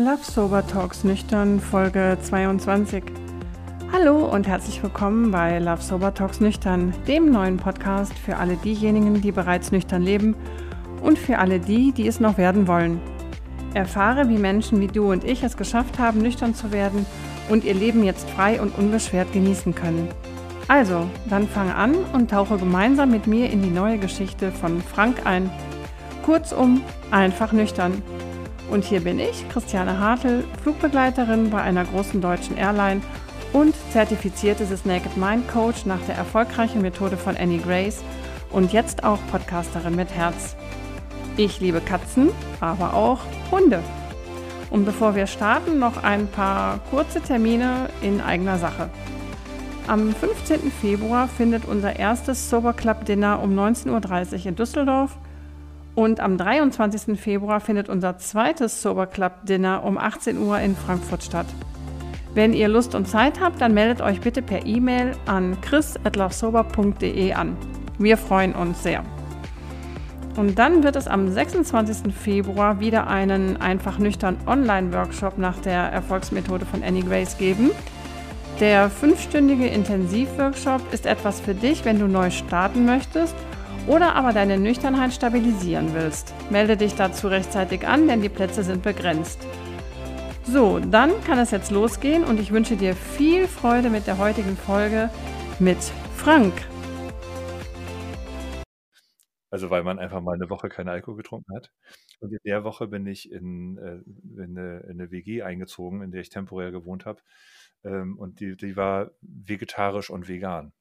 Love Sober Talks Nüchtern Folge 22. Hallo und herzlich willkommen bei Love Sober Talks Nüchtern, dem neuen Podcast für alle diejenigen, die bereits nüchtern leben und für alle die, die es noch werden wollen. Erfahre, wie Menschen wie du und ich es geschafft haben, nüchtern zu werden und ihr Leben jetzt frei und unbeschwert genießen können. Also, dann fange an und tauche gemeinsam mit mir in die neue Geschichte von Frank ein. Kurzum, einfach nüchtern. Und hier bin ich, Christiane Hartl, Flugbegleiterin bei einer großen deutschen Airline und zertifizierte The Naked Mind Coach nach der erfolgreichen Methode von Annie Grace und jetzt auch Podcasterin mit Herz. Ich liebe Katzen, aber auch Hunde. Und bevor wir starten, noch ein paar kurze Termine in eigener Sache. Am 15. Februar findet unser erstes Sober Club Dinner um 19.30 Uhr in Düsseldorf und am 23. Februar findet unser zweites Sober Club Dinner um 18 Uhr in Frankfurt statt. Wenn ihr Lust und Zeit habt, dann meldet euch bitte per E-Mail an chris.lovesober.de an. Wir freuen uns sehr. Und dann wird es am 26. Februar wieder einen einfach nüchtern Online-Workshop nach der Erfolgsmethode von Annie Grace geben. Der fünfstündige Intensivworkshop ist etwas für dich, wenn du neu starten möchtest oder aber deine Nüchternheit stabilisieren willst. Melde dich dazu rechtzeitig an, denn die Plätze sind begrenzt. So, dann kann es jetzt losgehen und ich wünsche dir viel Freude mit der heutigen Folge mit Frank. Also weil man einfach mal eine Woche keinen Alkohol getrunken hat. Und in der Woche bin ich in, äh, in, eine, in eine WG eingezogen, in der ich temporär gewohnt habe. Ähm, und die, die war vegetarisch und vegan.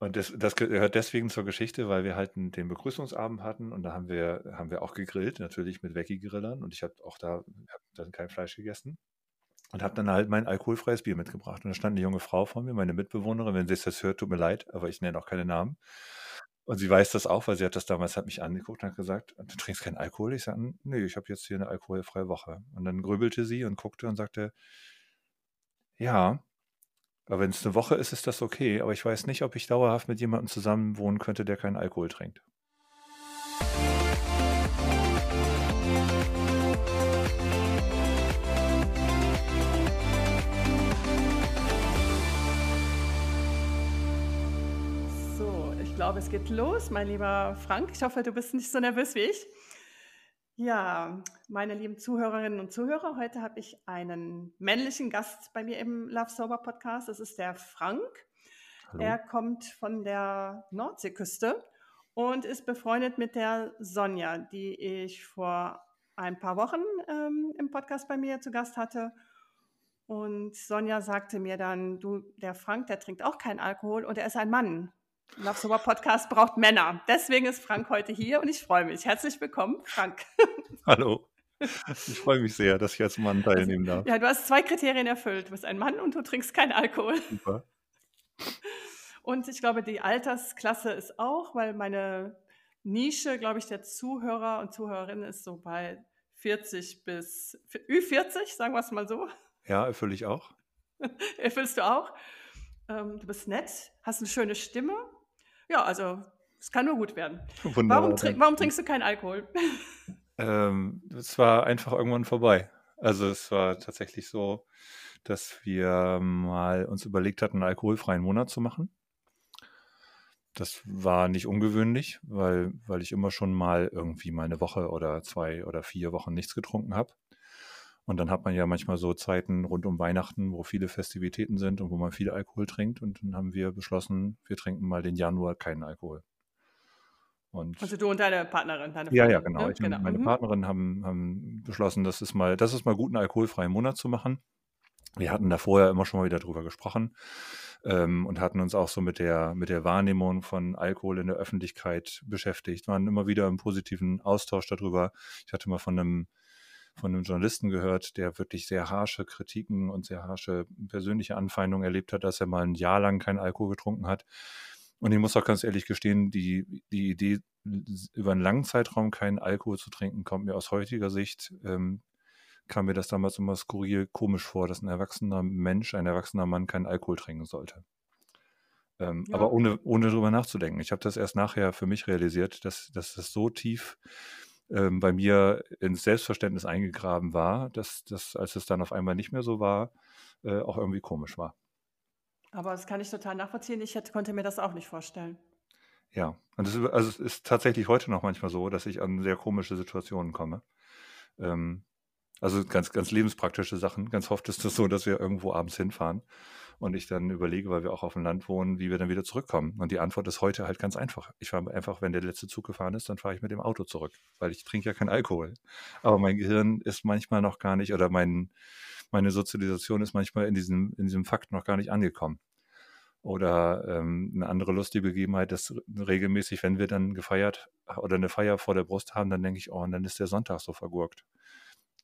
Und das, das gehört deswegen zur Geschichte, weil wir halt den Begrüßungsabend hatten und da haben wir, haben wir auch gegrillt, natürlich mit Veggie-Grillern und ich habe auch da hab dann kein Fleisch gegessen und habe dann halt mein alkoholfreies Bier mitgebracht. Und da stand eine junge Frau vor mir, meine Mitbewohnerin, wenn sie es das hört, tut mir leid, aber ich nenne auch keine Namen. Und sie weiß das auch, weil sie hat das damals, hat mich angeguckt und hat gesagt, du trinkst keinen Alkohol? Ich sage, nee, ich habe jetzt hier eine alkoholfreie Woche. Und dann grübelte sie und guckte und sagte, ja, aber wenn es eine Woche ist, ist das okay. Aber ich weiß nicht, ob ich dauerhaft mit jemandem zusammen wohnen könnte, der keinen Alkohol trinkt. So, ich glaube, es geht los, mein lieber Frank. Ich hoffe, du bist nicht so nervös wie ich. Ja, meine lieben Zuhörerinnen und Zuhörer, heute habe ich einen männlichen Gast bei mir im Love Sober Podcast. Das ist der Frank. Hallo. Er kommt von der Nordseeküste und ist befreundet mit der Sonja, die ich vor ein paar Wochen ähm, im Podcast bei mir zu Gast hatte. Und Sonja sagte mir dann, du, der Frank, der trinkt auch keinen Alkohol und er ist ein Mann. Love Sober Podcast braucht Männer. Deswegen ist Frank heute hier und ich freue mich. Herzlich willkommen, Frank. Hallo. Ich freue mich sehr, dass ich als Mann also, teilnehmen darf. Ja, du hast zwei Kriterien erfüllt. Du bist ein Mann und du trinkst keinen Alkohol. Super. Und ich glaube, die Altersklasse ist auch, weil meine Nische, glaube ich, der Zuhörer und Zuhörerinnen ist so bei 40 bis Ü40, sagen wir es mal so. Ja, erfülle ich auch. Erfüllst du auch? Ähm, du bist nett, hast eine schöne Stimme ja, also es kann nur gut werden. Warum, trink, warum, trinkst du keinen Alkohol? Ähm, es war einfach irgendwann vorbei. Also es war tatsächlich so, dass wir mal uns überlegt hatten, einen alkoholfreien Monat zu machen. Das war nicht ungewöhnlich, weil, weil ich immer schon mal irgendwie mal eine Woche oder zwei oder vier Wochen nichts getrunken habe. Und dann hat man ja manchmal so Zeiten rund um Weihnachten, wo viele Festivitäten sind und wo man viel Alkohol trinkt. Und dann haben wir beschlossen, wir trinken mal den Januar keinen Alkohol. Und also du und deine Partnerin, deine Ja, ja, genau. Ne? Ich genau. und meine mhm. Partnerin haben, haben beschlossen, das ist mal, das ist mal gut, einen alkoholfreien Monat zu machen. Wir hatten da vorher immer schon mal wieder drüber gesprochen ähm, und hatten uns auch so mit der, mit der Wahrnehmung von Alkohol in der Öffentlichkeit beschäftigt, waren immer wieder im positiven Austausch darüber. Ich hatte mal von einem von einem Journalisten gehört, der wirklich sehr harsche Kritiken und sehr harsche persönliche Anfeindungen erlebt hat, dass er mal ein Jahr lang keinen Alkohol getrunken hat. Und ich muss auch ganz ehrlich gestehen, die, die Idee, über einen langen Zeitraum keinen Alkohol zu trinken, kommt mir aus heutiger Sicht, ähm, kam mir das damals immer skurril komisch vor, dass ein erwachsener Mensch, ein erwachsener Mann keinen Alkohol trinken sollte. Ähm, ja. Aber ohne, ohne drüber nachzudenken. Ich habe das erst nachher für mich realisiert, dass, dass das so tief ähm, bei mir ins Selbstverständnis eingegraben war, dass das, als es dann auf einmal nicht mehr so war, äh, auch irgendwie komisch war. Aber das kann ich total nachvollziehen. Ich hätte, konnte mir das auch nicht vorstellen. Ja, und das ist, also es ist tatsächlich heute noch manchmal so, dass ich an sehr komische Situationen komme. Ähm, also ganz, ganz lebenspraktische Sachen. Ganz oft ist es so, dass wir irgendwo abends hinfahren und ich dann überlege, weil wir auch auf dem Land wohnen, wie wir dann wieder zurückkommen. Und die Antwort ist heute halt ganz einfach. Ich fahre einfach, wenn der letzte Zug gefahren ist, dann fahre ich mit dem Auto zurück, weil ich trinke ja keinen Alkohol. Aber mein Gehirn ist manchmal noch gar nicht oder mein, meine Sozialisation ist manchmal in diesem, in diesem Fakt noch gar nicht angekommen. Oder ähm, eine andere lustige Begebenheit, dass regelmäßig, wenn wir dann gefeiert oder eine Feier vor der Brust haben, dann denke ich, oh, und dann ist der Sonntag so vergurkt.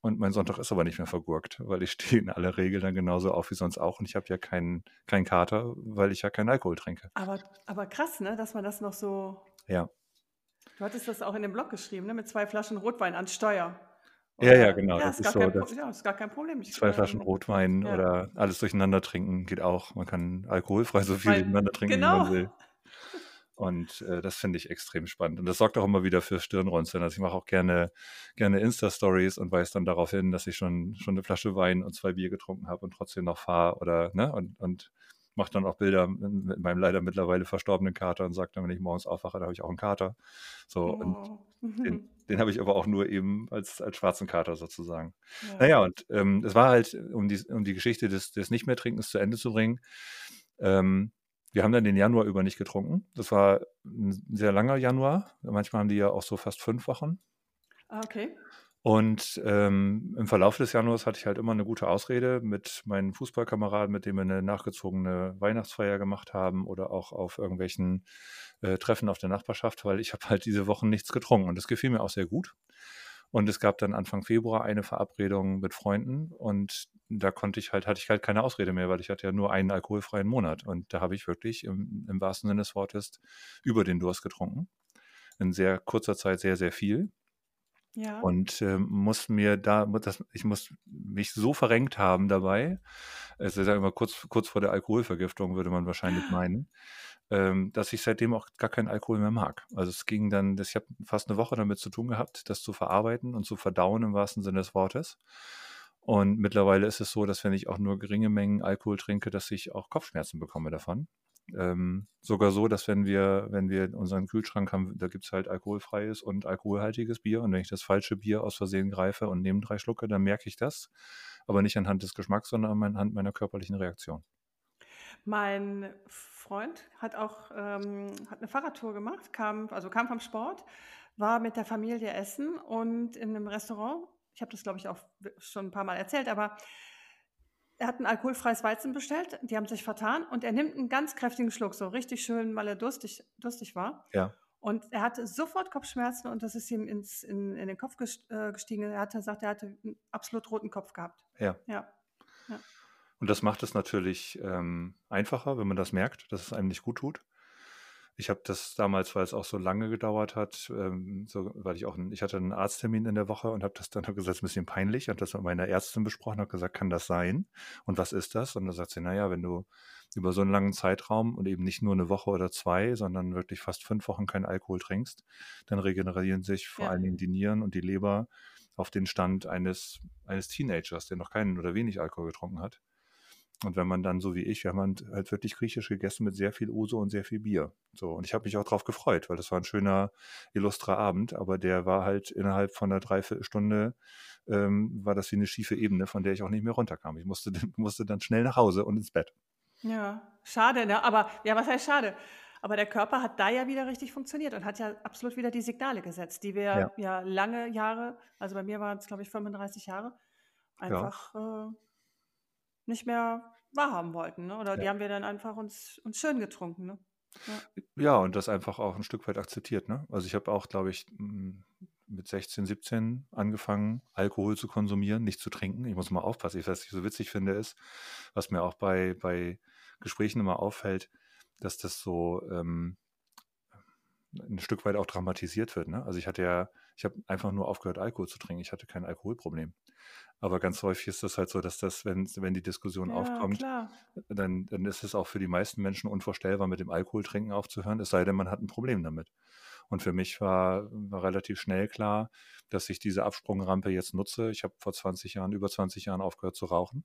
Und mein Sonntag ist aber nicht mehr vergurkt, weil ich stehe in aller Regel dann genauso auf wie sonst auch. Und ich habe ja keinen kein Kater, weil ich ja keinen Alkohol trinke. Aber, aber krass, ne, dass man das noch so. Ja. Du hattest das auch in dem Blog geschrieben, ne, mit zwei Flaschen Rotwein an Steuer. Ja, ja, genau. Ja, das ist, ist gar so, ja, ist gar kein Problem. Ich, zwei Flaschen ähm, Rotwein ja. oder alles durcheinander trinken geht auch. Man kann alkoholfrei so viel Weil- durcheinander trinken, wie genau. man will. Und äh, das finde ich extrem spannend. Und das sorgt auch immer wieder für Stirnrunzeln. Also ich mache auch gerne, gerne Insta-Stories und weise dann darauf hin, dass ich schon, schon eine Flasche Wein und zwei Bier getrunken habe und trotzdem noch fahre oder, ne, und, und mache dann auch Bilder mit meinem leider mittlerweile verstorbenen Kater und sage dann, wenn ich morgens aufwache, da habe ich auch einen Kater. So, und Oh. den, den habe ich aber auch nur eben als, als schwarzen Kater sozusagen. Ja. Naja, und ähm, es war halt, um die, um die Geschichte des, des Nicht-mehr-Trinkens zu Ende zu bringen, ähm, wir haben dann den Januar über nicht getrunken. Das war ein sehr langer Januar. Manchmal haben die ja auch so fast fünf Wochen. Ah, okay. Und ähm, im Verlauf des Januars hatte ich halt immer eine gute Ausrede mit meinen Fußballkameraden, mit denen wir eine nachgezogene Weihnachtsfeier gemacht haben oder auch auf irgendwelchen äh, Treffen auf der Nachbarschaft, weil ich habe halt diese Wochen nichts getrunken und das gefiel mir auch sehr gut. Und es gab dann Anfang Februar eine Verabredung mit Freunden und da konnte ich halt, hatte ich halt keine Ausrede mehr, weil ich hatte ja nur einen alkoholfreien Monat. Und da habe ich wirklich im, im wahrsten Sinne des Wortes über den Durst getrunken. In sehr kurzer Zeit sehr, sehr viel. Ja. Und ähm, muss mir da, das, ich muss mich so verrenkt haben dabei, also sagen wir mal kurz, kurz vor der Alkoholvergiftung, würde man wahrscheinlich meinen, ähm, dass ich seitdem auch gar keinen Alkohol mehr mag. Also es ging dann, das, ich habe fast eine Woche damit zu tun gehabt, das zu verarbeiten und zu verdauen im wahrsten Sinne des Wortes. Und mittlerweile ist es so, dass wenn ich auch nur geringe Mengen Alkohol trinke, dass ich auch Kopfschmerzen bekomme davon. Ähm, sogar so, dass wenn wir, wenn wir unseren Kühlschrank haben, da gibt es halt alkoholfreies und alkoholhaltiges Bier. Und wenn ich das falsche Bier aus Versehen greife und nehme drei Schlucke, dann merke ich das. Aber nicht anhand des Geschmacks, sondern anhand meiner körperlichen Reaktion. Mein Freund hat auch ähm, hat eine Fahrradtour gemacht, kam, also kam vom Sport, war mit der Familie essen und in einem Restaurant. Ich habe das, glaube ich, auch schon ein paar Mal erzählt, aber er hat ein alkoholfreies Weizen bestellt. Die haben sich vertan und er nimmt einen ganz kräftigen Schluck, so richtig schön, weil er durstig, durstig war. Ja. Und er hatte sofort Kopfschmerzen und das ist ihm ins, in, in den Kopf äh, gestiegen. Er hatte gesagt, er hatte einen absolut roten Kopf gehabt. Ja. Ja. Und das macht es natürlich ähm, einfacher, wenn man das merkt, dass es einem nicht gut tut. Ich habe das damals, weil es auch so lange gedauert hat, ähm, so, weil ich auch, einen, ich hatte einen Arzttermin in der Woche und habe das dann hab gesagt, es ist ein bisschen peinlich, und das mit meiner Ärztin besprochen, habe gesagt, kann das sein? Und was ist das? Und dann sagt sie, naja, wenn du über so einen langen Zeitraum und eben nicht nur eine Woche oder zwei, sondern wirklich fast fünf Wochen keinen Alkohol trinkst, dann regenerieren sich vor Ja. allen Dingen die Nieren und die Leber auf den Stand eines, eines Teenagers, der noch keinen oder wenig Alkohol getrunken hat. Und wenn man dann so wie ich, wir haben halt halt wirklich griechisch gegessen mit sehr viel Uso und sehr viel Bier. So, und ich habe mich auch drauf gefreut, weil das war ein schöner, illustrer Abend, aber der war halt innerhalb von einer Dreiviertelstunde, ähm, war das wie eine schiefe Ebene, von der ich auch nicht mehr runterkam. Ich musste, musste dann schnell nach Hause und ins Bett. Ja, schade, ne? Aber ja, was heißt schade? Aber der Körper hat da ja wieder richtig funktioniert und hat ja absolut wieder die Signale gesetzt, die wir Ja. ja, lange Jahre, also bei mir waren es, glaube ich, 35 Jahre, einfach äh, nicht mehr wahrhaben wollten. Ne? Oder die Ja. haben wir dann einfach uns, uns schön getrunken. Ne? Ja, und das einfach auch ein Stück weit akzeptiert. Ne? Also ich habe auch, glaube ich, mit 16, 17 angefangen, Alkohol zu konsumieren, nicht zu trinken. Ich muss mal aufpassen. Ich, was ich so witzig finde, ist, was mir auch bei, bei Gesprächen immer auffällt, dass das so ähm, ein Stück weit auch dramatisiert wird. Ne? Also ich hatte ja, ich habe einfach nur aufgehört, Alkohol zu trinken. Ich hatte kein Alkoholproblem. Aber ganz häufig ist das halt so, dass das, wenn, wenn die Diskussion Ja, aufkommt, klar. dann, dann ist es auch für die meisten Menschen unvorstellbar, mit dem Alkoholtrinken aufzuhören, es sei denn, man hat ein Problem damit. Und für mich war, war relativ schnell klar, dass ich diese Absprungrampe jetzt nutze. Ich habe vor 20 Jahren, über 20 Jahren aufgehört zu rauchen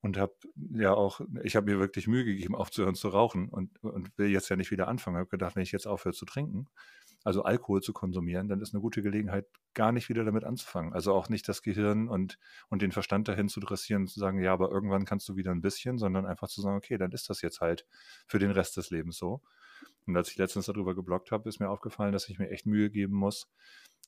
und habe ja auch, ich habe mir wirklich Mühe gegeben, aufzuhören zu rauchen und, und will jetzt ja nicht wieder anfangen. Ich habe gedacht, wenn ich jetzt aufhöre zu trinken, also Alkohol zu konsumieren, dann ist eine gute Gelegenheit, gar nicht wieder damit anzufangen. Also auch nicht das Gehirn und, und den Verstand dahin zu dressieren und zu sagen, ja, aber irgendwann kannst du wieder ein bisschen, sondern einfach zu sagen, okay, dann ist das jetzt halt für den Rest des Lebens so. Und als ich letztens darüber geblockt habe, ist mir aufgefallen, dass ich mir echt Mühe geben muss,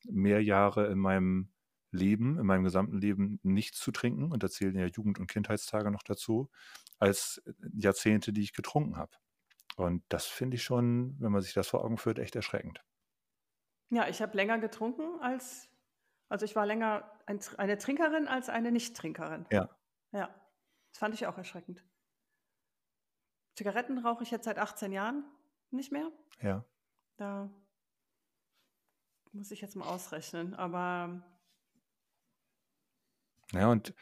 mehr Jahre in meinem Leben, in meinem gesamten Leben nichts zu trinken, und da zählen ja Jugend- und Kindheitstage noch dazu, als Jahrzehnte, die ich getrunken habe. Und das finde ich schon, wenn man sich das vor Augen führt, echt erschreckend. Ja, ich habe länger getrunken als, also ich war länger ein, eine Trinkerin als eine Nicht-Trinkerin. Ja. Ja, das fand ich auch erschreckend. Zigaretten rauche ich jetzt seit 18 Jahren nicht mehr. Ja. Da muss ich jetzt mal ausrechnen, aber. Ja, und,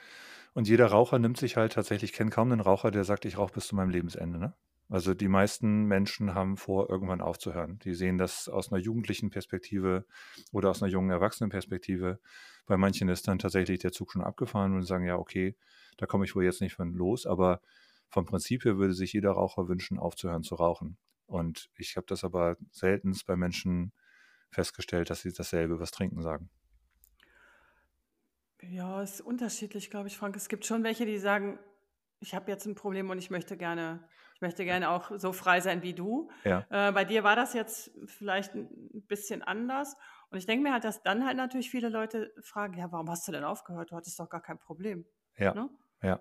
und jeder Raucher nimmt sich halt tatsächlich, ich kenne kaum einen Raucher, der sagt, ich rauche bis zu meinem Lebensende, ne? Also die meisten Menschen haben vor, irgendwann aufzuhören. Die sehen das aus einer jugendlichen Perspektive oder aus einer jungen Erwachsenenperspektive. Bei manchen ist dann tatsächlich der Zug schon abgefahren und sagen, ja, okay, da komme ich wohl jetzt nicht von los. Aber vom Prinzip her würde sich jeder Raucher wünschen, aufzuhören zu rauchen. Und ich habe das aber selten bei Menschen festgestellt, dass sie dasselbe was trinken sagen. Ja, es ist unterschiedlich, glaube ich, Frank. Es gibt schon welche, die sagen, ich habe jetzt ein Problem und ich möchte gerne möchte gerne auch so frei sein wie du. Ja. Äh, bei dir war das jetzt vielleicht ein bisschen anders. Und ich denke mir halt, dass dann halt natürlich viele Leute fragen, ja, warum hast du denn aufgehört? Du hattest doch gar kein Problem. Ja. Ne? Ja.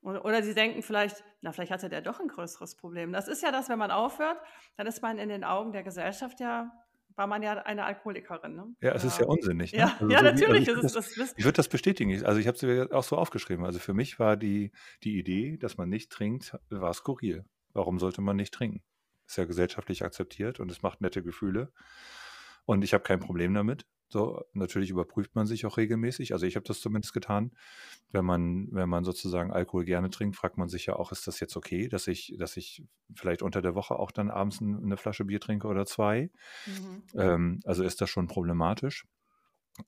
Oder, oder sie denken vielleicht, na, vielleicht hatte der doch ein größeres Problem. Das ist ja das, wenn man aufhört, dann ist man in den Augen der Gesellschaft ja war man ja eine Alkoholikerin. Ne? Ja, es ist ja unsinnig. Ne? Ja, also ja so natürlich. Wie, also ich, das, ich würde das bestätigen. Also ich habe es auch so aufgeschrieben. Also für mich war die, die Idee, dass man nicht trinkt, war skurril. Warum sollte man nicht trinken? Ist ja gesellschaftlich akzeptiert und es macht nette Gefühle. Und ich habe kein Problem damit. So, natürlich überprüft man sich auch regelmäßig. Also ich habe das zumindest getan. Wenn man, wenn man sozusagen Alkohol gerne trinkt, fragt man sich ja auch, ist das jetzt okay, dass ich, dass ich vielleicht unter der Woche auch dann abends eine Flasche Bier trinke oder zwei? Mhm. Ähm, also ist das schon problematisch.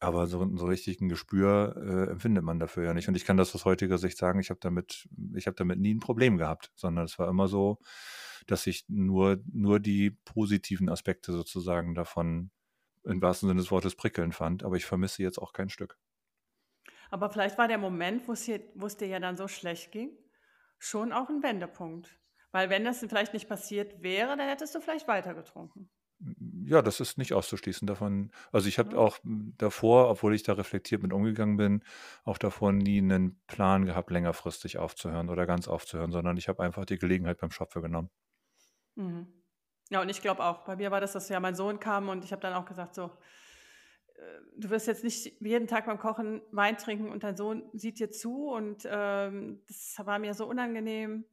Aber so, so richtig ein Gespür äh, empfindet man dafür ja nicht. Und ich kann das aus heutiger Sicht sagen, ich habe damit, ich habe damit nie ein Problem gehabt, sondern es war immer so, dass ich nur, nur die positiven Aspekte sozusagen davon im wahrsten Sinne des Wortes prickeln fand, aber ich vermisse jetzt auch kein Stück. Aber vielleicht war der Moment, wo es, dir ja dann so schlecht ging, schon auch ein Wendepunkt. Weil wenn das vielleicht nicht passiert wäre, dann hättest du vielleicht weiter getrunken. Ja, das ist nicht auszuschließen davon. Also ich habe ja. auch davor, obwohl ich da reflektiert mit umgegangen bin, auch davor nie einen Plan gehabt, längerfristig aufzuhören oder ganz aufzuhören, sondern ich habe einfach die Gelegenheit beim Schopfe genommen. Mhm. Ja, und ich glaube auch, bei mir war das, dass ja mein Sohn kam und ich habe dann auch gesagt, so, äh, du wirst jetzt nicht jeden Tag beim Kochen Wein trinken und dein Sohn sieht dir zu und ähm, das war mir so unangenehm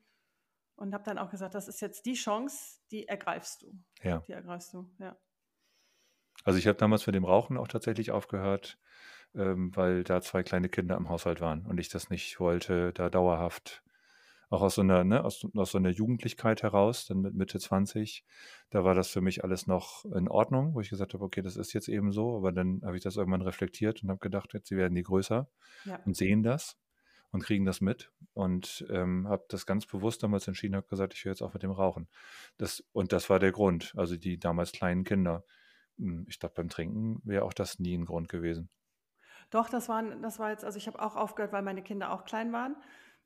und habe dann auch gesagt, das ist jetzt die Chance, die ergreifst du. Ja. Die ergreifst du, ja. Also ich habe damals mit dem Rauchen auch tatsächlich aufgehört, ähm, weil da zwei kleine Kinder im Haushalt waren und ich das nicht wollte, da dauerhaft auch aus so einer, ne, aus, aus so einer Jugendlichkeit heraus, dann mit Mitte 20, da war das für mich alles noch in Ordnung, wo ich gesagt habe, okay, das ist jetzt eben so, aber dann habe ich das irgendwann reflektiert und habe gedacht, jetzt sie werden die größer ja. und sehen das und kriegen das mit und ähm, habe das ganz bewusst damals entschieden, habe gesagt, ich höre jetzt auch mit dem Rauchen. Das, und das war der Grund, also die damals kleinen Kinder. Hm, ich glaube, beim Trinken wäre auch das nie ein Grund gewesen. Doch, das, waren, das war jetzt, also ich habe auch aufgehört, weil meine Kinder auch klein waren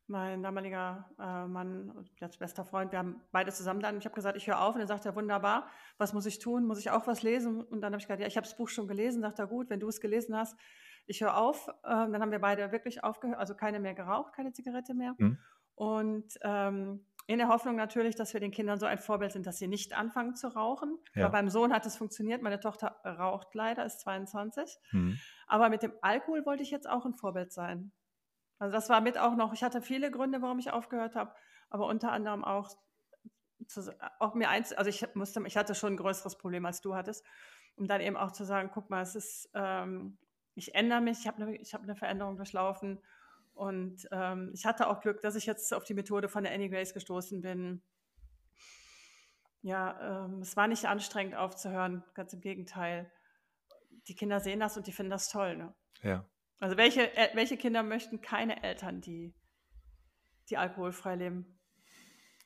mein damaliger äh, Mann, jetzt bester Freund, wir haben beide zusammen dann, ich habe gesagt, ich höre auf und er sagt er, wunderbar, was muss ich tun? Muss ich auch was lesen? Und dann habe ich gesagt, ja, ich habe das Buch schon gelesen, sagt er, gut, wenn du es gelesen hast, ich höre auf. Ähm, dann haben wir beide wirklich aufgehört, also keine mehr geraucht, keine Zigarette mehr. Mhm. Und ähm, in der Hoffnung natürlich, dass wir den Kindern so ein Vorbild sind, dass sie nicht anfangen zu rauchen. Ja. beim Sohn hat es funktioniert, meine Tochter raucht leider, ist 22. Mhm. Aber mit dem Alkohol wollte ich jetzt auch ein Vorbild sein. Also das war mit auch noch, ich hatte viele Gründe, warum ich aufgehört habe, aber unter anderem auch, zu, auch mir eins, also ich musste, ich hatte schon ein größeres Problem als du hattest, um dann eben auch zu sagen, guck mal, es ist, ähm, ich ändere mich, ich habe eine, ich eine Veränderung durchlaufen und ähm, ich hatte auch Glück, dass ich jetzt auf die Methode von der Annie Grace gestoßen bin. Ja, ähm, es war nicht anstrengend aufzuhören, ganz im Gegenteil. Die Kinder sehen das und die finden das toll. Ne? Ja. Also welche, welche Kinder möchten keine Eltern, die, die alkoholfrei leben?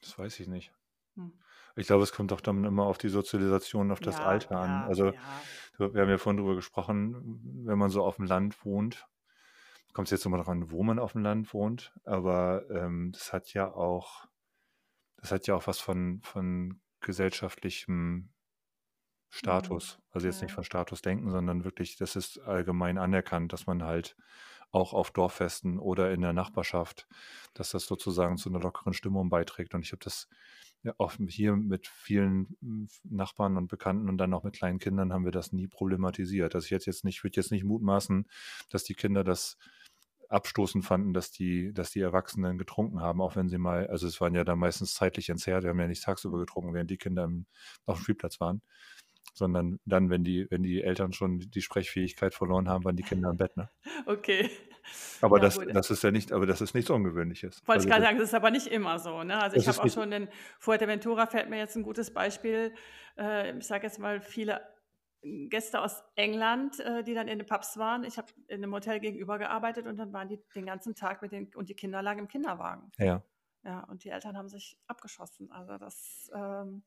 Das weiß ich nicht. Hm. Ich glaube, es kommt doch dann immer auf die Sozialisation, auf das ja, Alter an. Ja, also ja. wir haben ja vorhin darüber gesprochen, wenn man so auf dem Land wohnt, kommt es jetzt immer dran, wo man auf dem Land wohnt, aber ähm, das hat ja auch, das hat ja auch was von, von gesellschaftlichem Status. Mhm. Also jetzt nicht von Status denken, sondern wirklich, das ist allgemein anerkannt, dass man halt auch auf Dorffesten oder in der Nachbarschaft, dass das sozusagen zu einer lockeren Stimmung beiträgt. Und ich habe das ja, auch hier mit vielen hm, Nachbarn und Bekannten und dann auch mit kleinen Kindern haben wir das nie problematisiert. Also ich jetzt jetzt nicht, würde jetzt nicht mutmaßen, dass die Kinder das abstoßend fanden, dass die, dass die Erwachsenen getrunken haben, auch wenn sie mal, also es waren ja da meistens zeitlich entzerrt, wir haben ja nicht tagsüber getrunken, während die Kinder im, auf dem Spielplatz waren, sondern dann, wenn die, wenn die Eltern schon die Sprechfähigkeit verloren haben, waren die Kinder im Bett, ne? Okay. Aber ja, das, das ist ja nicht, aber das ist nichts Ungewöhnliches. Wollte also, ich gerade sagen, das ist aber nicht immer so. Ne? Also ich habe auch schon in Fuerteventura fällt mir jetzt ein gutes Beispiel. Äh, ich sage jetzt mal viele Gäste aus England, äh, die dann in den Pubs waren. Ich habe in einem Hotel gegenüber gearbeitet und dann waren die den ganzen Tag mit den und die Kinder lagen im Kinderwagen. Ja. Ja, und die Eltern haben sich abgeschossen. Also das, ähm,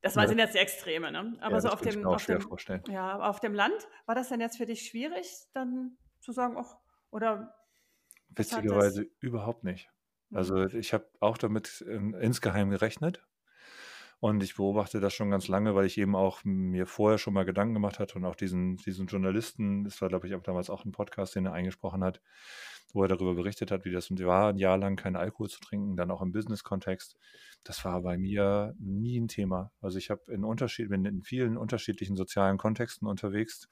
das ja, sind jetzt die Extreme, ne? Aber ja, so auf dem, auf dem, ja, auf dem Land war das denn jetzt für dich schwierig, dann zu sagen, ach, oder witzigerweise überhaupt nicht. Also mhm. ich habe auch damit in, insgeheim gerechnet, und ich beobachte das schon ganz lange, weil ich eben auch mir vorher schon mal Gedanken gemacht hatte und auch diesen, diesen Journalisten, das war, glaube ich, auch damals auch ein Podcast, den er eingesprochen hat, wo er darüber berichtet hat, wie das war, ein Jahr lang keinen Alkohol zu trinken, dann auch im Business-Kontext. Das war bei mir nie ein Thema. Also ich habe in Unterschied, bin in vielen unterschiedlichen sozialen Kontexten unterwegs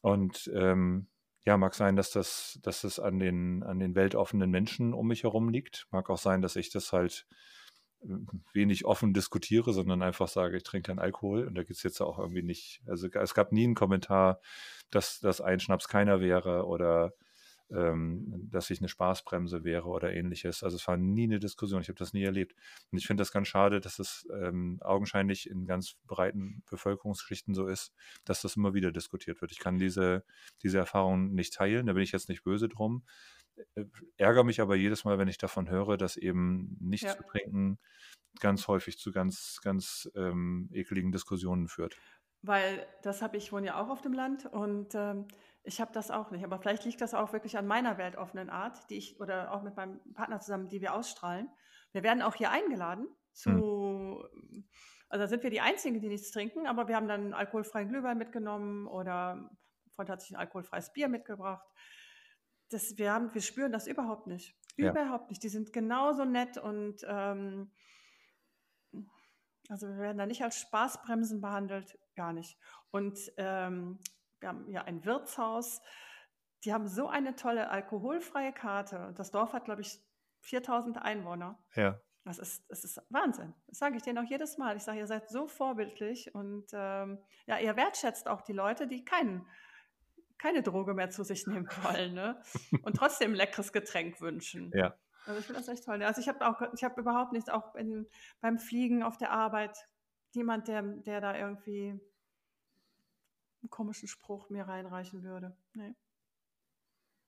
und ähm, ja, mag sein, dass das, dass das an den, an den weltoffenen Menschen um mich herum liegt. Mag auch sein, dass ich das halt wenig offen diskutiere, sondern einfach sage, ich trinke keinen Alkohol. Und da gibt es jetzt auch irgendwie nicht, also es gab nie einen Kommentar, dass, dass ein Schnaps keiner wäre oder ähm, dass ich eine Spaßbremse wäre oder ähnliches. Also es war nie eine Diskussion, ich habe das nie erlebt. Und ich finde das ganz schade, dass es ähm, augenscheinlich in ganz breiten Bevölkerungsschichten so ist, dass das immer wieder diskutiert wird. Ich kann diese, diese Erfahrung nicht teilen, da bin ich jetzt nicht böse drum. Äh, ärgere mich aber jedes Mal, wenn ich davon höre, dass eben nicht ja. zu trinken ganz häufig zu ganz, ganz ähm, ekligen Diskussionen führt. Weil das habe ich wohne ja auch auf dem Land und ähm, ich habe das auch nicht. Aber vielleicht liegt das auch wirklich an meiner weltoffenen Art, die ich oder auch mit meinem Partner zusammen, die wir ausstrahlen. Wir werden auch hier eingeladen zu, hm. also da sind wir die Einzigen, die nichts trinken, aber wir haben dann alkoholfreien Glühwein mitgenommen oder Freund hat sich ein alkoholfreies Bier mitgebracht das, wir, haben, wir spüren das überhaupt nicht. Ja. Überhaupt nicht. Die sind genauso nett und ähm, also wir werden da nicht als Spaßbremsen behandelt, gar nicht. Und ähm, wir haben ja ein Wirtshaus, die haben so eine tolle alkoholfreie Karte. Das Dorf hat, glaube ich, 4000 Einwohner. Ja. Das ist, das ist Wahnsinn. Das sage ich denen auch jedes Mal. Ich sage, ihr seid so vorbildlich und ähm, ja, ihr wertschätzt auch die Leute, die keinen keine Droge mehr zu sich nehmen wollen ne? und trotzdem ein leckeres Getränk wünschen. Ja. Also ich finde das echt toll. Also ich habe auch, ich habe überhaupt nichts, auch in, beim Fliegen auf der Arbeit, jemand, der, der da irgendwie einen komischen Spruch mir reinreichen würde. Nee.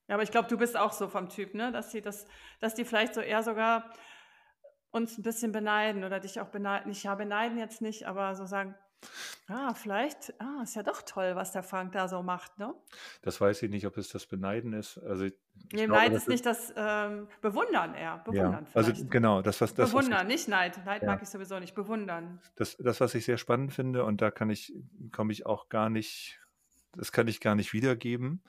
Ja, aber ich glaube, du bist auch so vom Typ, ne? Dass die das, dass die vielleicht so eher sogar uns ein bisschen beneiden oder dich auch beneiden. Ich ja, beneiden jetzt nicht, aber so sagen, Ah, vielleicht, ah, ist ja doch toll, was der Frank da so macht, ne? Das weiß ich nicht, ob es das Beneiden ist. Also ich nee, glaube, Neid ist nicht das ähm, Bewundern eher. Bewundern ja, also genau, das, was das. Bewundern, was ich, nicht Neid. Neid ja. mag ich sowieso nicht. Bewundern. Das, das, was ich sehr spannend finde, und da kann ich, komme ich auch gar nicht, das kann ich gar nicht wiedergeben,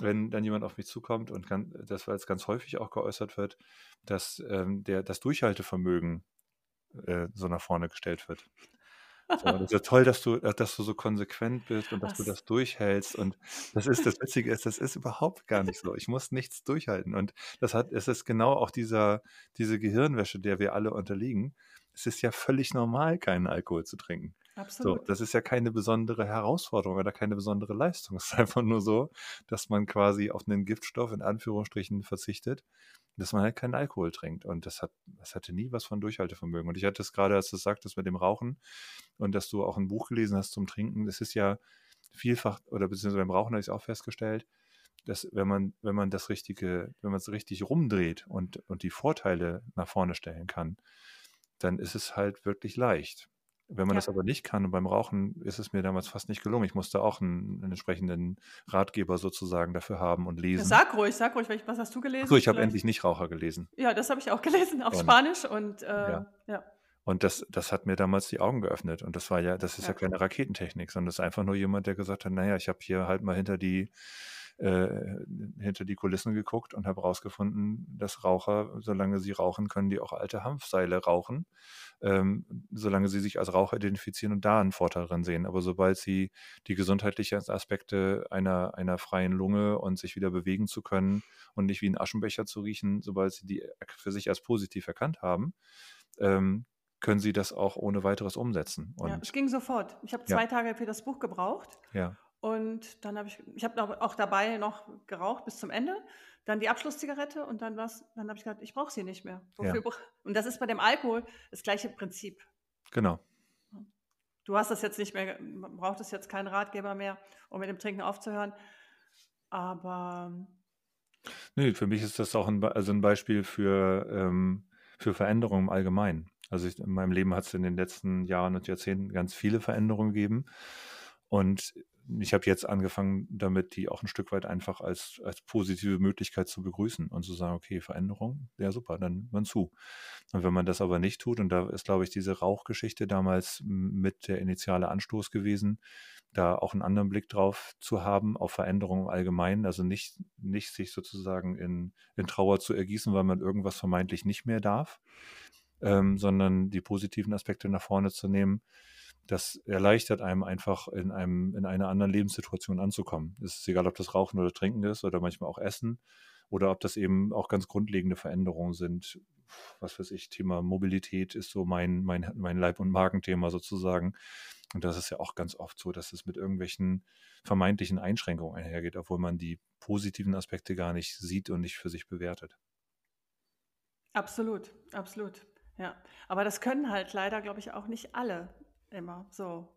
wenn dann jemand auf mich zukommt und kann, das, weil es ganz häufig auch geäußert wird, dass ähm, der, das Durchhaltevermögen äh, so nach vorne gestellt wird. So, das ist ja toll, dass du, äh, dass du so konsequent bist und dass du das durchhältst. Und das ist das Witzige ist, das ist überhaupt gar nicht so. Ich muss nichts durchhalten. Und das hat, es ist genau auch dieser, diese Gehirnwäsche, der wir alle unterliegen. Es ist ja völlig normal, keinen Alkohol zu trinken. Absolut. So, das ist ja keine besondere Herausforderung oder keine besondere Leistung. Es ist einfach nur so, dass man quasi auf einen Giftstoff in Anführungsstrichen verzichtet, dass man halt keinen Alkohol trinkt. Und das hat, das hatte nie was von Durchhaltevermögen. Und ich hatte es gerade, als du sagtest mit dem Rauchen und dass du auch ein Buch gelesen hast zum Trinken, das ist ja vielfach, oder beziehungsweise beim Rauchen habe ich es auch festgestellt, dass wenn man, wenn man das richtige, wenn man es richtig rumdreht und, und die Vorteile nach vorne stellen kann, dann ist es halt wirklich leicht. Wenn man ja. das aber nicht kann und beim Rauchen ist es mir damals fast nicht gelungen. Ich musste auch einen, einen entsprechenden Ratgeber sozusagen dafür haben und lesen. Sag ruhig, sag ruhig, was hast du gelesen? So, ich habe endlich nicht Raucher gelesen. Ja, das habe ich auch gelesen auf und, Spanisch und äh, ja. ja. Und das, das hat mir damals die Augen geöffnet. Und das war ja, das ist ja, ja keine Raketentechnik, sondern das ist einfach nur jemand, der gesagt hat, naja, ich habe hier halt mal hinter die äh, hinter die Kulissen geguckt und habe herausgefunden, dass Raucher, solange sie rauchen, können die auch alte Hanfseile rauchen, ähm, solange sie sich als Raucher identifizieren und da einen Vorteil drin sehen. Aber sobald sie die gesundheitlichen Aspekte einer, einer freien Lunge und sich wieder bewegen zu können und nicht wie ein Aschenbecher zu riechen, sobald sie die für sich als positiv erkannt haben, ähm, können sie das auch ohne weiteres umsetzen. Und ja, es ging sofort. Ich habe zwei ja. Tage für das Buch gebraucht. Ja. Und dann habe ich, ich habe auch dabei noch geraucht bis zum Ende. Dann die Abschlusszigarette und dann was, dann habe ich gesagt, ich brauche sie nicht mehr. Ja. Und das ist bei dem Alkohol das gleiche Prinzip. Genau. Du hast das jetzt nicht mehr, braucht es jetzt keinen Ratgeber mehr, um mit dem Trinken aufzuhören. Aber. Nee, für mich ist das auch ein, also ein Beispiel für, ähm, für Veränderungen im Allgemeinen. Also ich, in meinem Leben hat es in den letzten Jahren und Jahrzehnten ganz viele Veränderungen gegeben. Und ich habe jetzt angefangen damit, die auch ein Stück weit einfach als, als positive Möglichkeit zu begrüßen und zu sagen, okay, Veränderung, ja super, dann man zu. Und wenn man das aber nicht tut, und da ist, glaube ich, diese Rauchgeschichte damals mit der initiale Anstoß gewesen, da auch einen anderen Blick drauf zu haben, auf Veränderungen Allgemeinen, also nicht, nicht sich sozusagen in, in Trauer zu ergießen, weil man irgendwas vermeintlich nicht mehr darf, ähm, sondern die positiven Aspekte nach vorne zu nehmen das erleichtert einem einfach in einem, in einer anderen Lebenssituation anzukommen. Es ist egal, ob das Rauchen oder Trinken ist oder manchmal auch Essen oder ob das eben auch ganz grundlegende Veränderungen sind. Was weiß ich, Thema Mobilität ist so mein, mein, mein Leib- und Magenthema sozusagen. Und das ist ja auch ganz oft so, dass es mit irgendwelchen vermeintlichen Einschränkungen einhergeht, obwohl man die positiven Aspekte gar nicht sieht und nicht für sich bewertet. Absolut, absolut. Ja, aber das können halt leider, glaube ich, auch nicht alle immer so.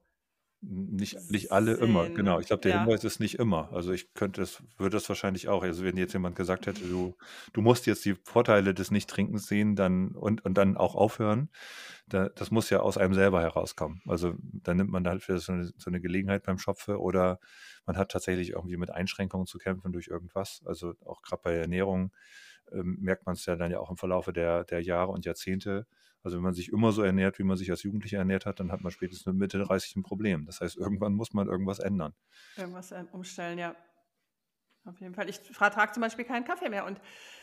Nicht, nicht alle immer, genau. Ich glaube, der ja. Hinweis ist nicht immer. Also ich könnte es, würde das wahrscheinlich auch. Also wenn jetzt jemand gesagt hätte, du, du musst jetzt die Vorteile des Nichttrinkens sehen, dann und, und dann auch aufhören, da, das muss ja aus einem selber herauskommen. Also dann nimmt man halt für so eine, so eine Gelegenheit beim Schopfe oder man hat tatsächlich irgendwie mit Einschränkungen zu kämpfen durch irgendwas. Also auch gerade bei Ernährung ähm, merkt man es ja dann ja auch im Verlaufe der, der Jahre und Jahrzehnte also wenn man sich immer so ernährt, wie man sich als Jugendlicher ernährt hat, dann hat man spätestens mit Mitte 30 ein Problem. Das heißt, irgendwann muss man irgendwas ändern. Irgendwas umstellen, ja. Auf jeden Fall. Ich vertrage zum Beispiel keinen Kaffee mehr. Und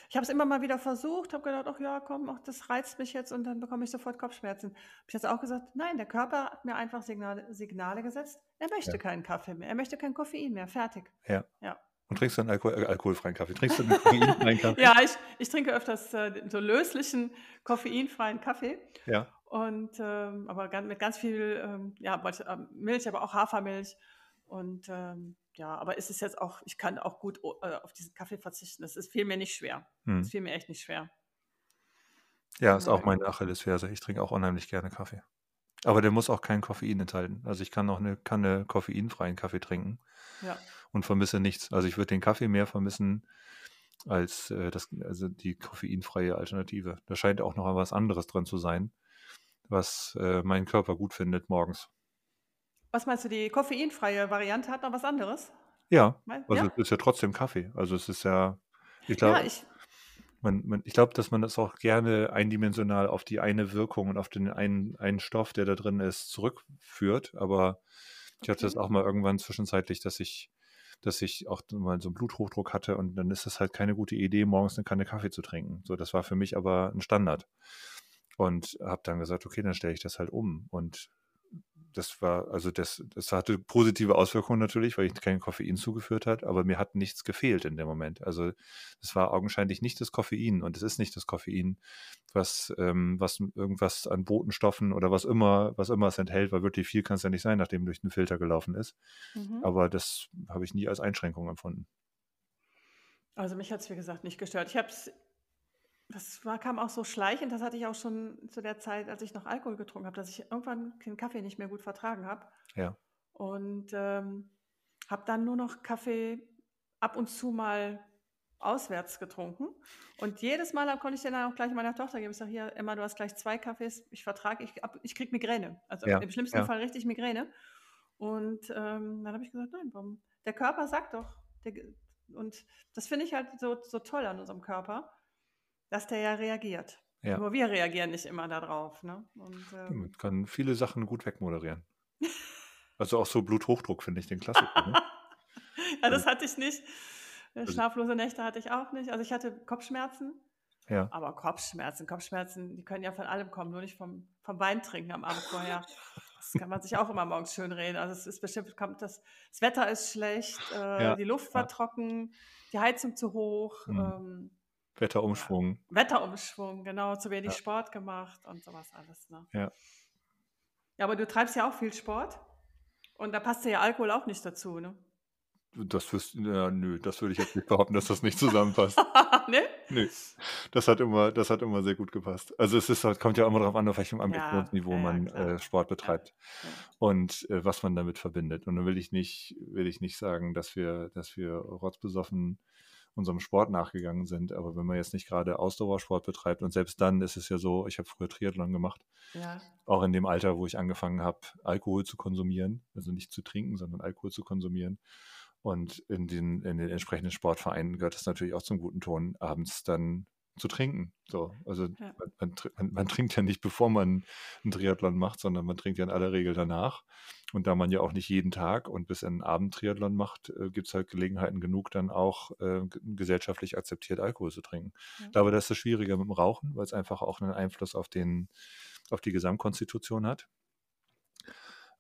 ich habe es immer mal wieder versucht, habe gedacht, ach ja, komm, ach, das reizt mich jetzt und dann bekomme ich sofort Kopfschmerzen. Habe ich jetzt auch gesagt, nein, der Körper hat mir einfach Signale, Signale gesetzt. Er möchte ja. keinen Kaffee mehr. Er möchte kein Koffein mehr. Fertig. Ja. ja. Und trinkst du einen Alkohol, äh, alkoholfreien Kaffee? Trinkst du einen koffeinfreien Kaffee? ja, ich, ich trinke öfters äh, so löslichen, koffeinfreien Kaffee. Ja. Und ähm, aber ganz, mit ganz viel ähm, ja, äh, Milch, aber auch Hafermilch. Und ähm, ja, aber ist es jetzt auch, ich kann auch gut äh, auf diesen Kaffee verzichten. Das ist, fiel mir nicht schwer. Hm. Das fiel mir echt nicht schwer. Ja, ist auch meine Achillesferse. Ich trinke auch unheimlich gerne Kaffee. Aber der muss auch kein Koffein enthalten. Also ich kann auch eine Kanne koffeinfreien Kaffee trinken. Ja und vermisse nichts. Also ich würde den Kaffee mehr vermissen als äh, das, also die koffeinfreie Alternative. Da scheint auch noch was anderes drin zu sein, was äh, mein Körper gut findet morgens. Was meinst du, die koffeinfreie Variante hat noch was anderes? Ja, also ja? es ist ja trotzdem Kaffee. Also es ist ja, ich glaube, ja, ich, man, man, ich glaube, dass man das auch gerne eindimensional auf die eine Wirkung und auf den einen, einen Stoff, der da drin ist, zurückführt. Aber ich hatte das auch mal irgendwann zwischenzeitlich, dass ich dass ich auch mal so einen Bluthochdruck hatte und dann ist es halt keine gute Idee, morgens eine Kanne Kaffee zu trinken. So, das war für mich aber ein Standard. Und habe dann gesagt, okay, dann stelle ich das halt um. Und das war, also das, das hatte positive Auswirkungen natürlich, weil ich kein Koffein zugeführt hat, aber mir hat nichts gefehlt in dem Moment. Also es war augenscheinlich nicht das Koffein und es ist nicht das Koffein, was, ähm, was irgendwas an Botenstoffen oder was immer, was immer es enthält, weil wirklich viel kann es ja nicht sein, nachdem durch den Filter gelaufen ist. Mhm. Aber das habe ich nie als Einschränkung empfunden. Also mich hat es, wie gesagt, nicht gestört. Ich habe es das war, kam auch so schleichend, das hatte ich auch schon zu der Zeit, als ich noch Alkohol getrunken habe, dass ich irgendwann den Kaffee nicht mehr gut vertragen habe. Ja. Und ähm, habe dann nur noch Kaffee ab und zu mal auswärts getrunken. Und jedes Mal konnte ich den dann auch gleich meiner Tochter geben. Ich sage, hier, Emma, du hast gleich zwei Kaffees, ich vertrage, ich, ich kriege Migräne. Also ja, im schlimmsten ja. Fall richtig Migräne. Und ähm, dann habe ich gesagt, nein, warum? Der Körper sagt doch. Der, und das finde ich halt so, so toll an unserem Körper dass der ja reagiert. Ja. Nur wir reagieren nicht immer darauf. Ne? Und, ähm, Man kann viele Sachen gut wegmoderieren. also auch so Bluthochdruck finde ich den Klassiker. Ne? ja, das also hatte ich nicht. Äh, also Schlaflose Nächte hatte ich auch nicht. Also ich hatte Kopfschmerzen. Ja. Aber Kopfschmerzen, Kopfschmerzen, die können ja von allem kommen, nur nicht vom, vom Wein trinken am Abend vorher. Das kann man sich auch immer morgens schön reden. Also es ist bestimmt, kommt das, das Wetter ist schlecht, äh, ja. die Luft war ja. trocken, die Heizung zu hoch. Mhm. Ähm, Wetterumschwung. Wetterumschwung, genau, zu wenig ja. Sport gemacht und sowas alles. Ne? Ja. Ja, aber du treibst ja auch viel Sport und da passt ja Alkohol auch nicht dazu, ne? Das wirst, ja, nö, das würde ich jetzt nicht behaupten, dass das nicht zusammenpasst. ne? Nö. Das hat immer, das hat immer sehr gut gepasst. Also es ist, kommt ja immer darauf an, auf welchem Ambitionsniveau ja, man äh, Sport betreibt und äh, was man damit verbindet. Und dann will ich nicht, will ich nicht sagen, dass wir, dass wir rotzbesoffen unserem Sport nachgegangen sind. Aber wenn man jetzt nicht gerade Ausdauersport betreibt und selbst dann ist es ja so, ich habe früher Triathlon gemacht, ja. auch in dem Alter, wo ich angefangen habe, Alkohol zu konsumieren, also nicht zu trinken, sondern Alkohol zu konsumieren. Und in den, in den entsprechenden Sportvereinen gehört es natürlich auch zum guten Ton, abends dann zu trinken. So, also ja. man, man, man, trinkt ja nicht, bevor man einen Triathlon macht, sondern man trinkt ja in aller Regel danach. Und da man ja auch nicht jeden Tag und bis einen Abend-Triathlon macht, äh, gibt es halt Gelegenheiten genug, dann auch äh, gesellschaftlich akzeptiert Alkohol zu trinken. Ja. Ich glaube, das ist das Schwierige mit dem Rauchen, weil es einfach auch einen Einfluss auf, den, auf die Gesamtkonstitution hat.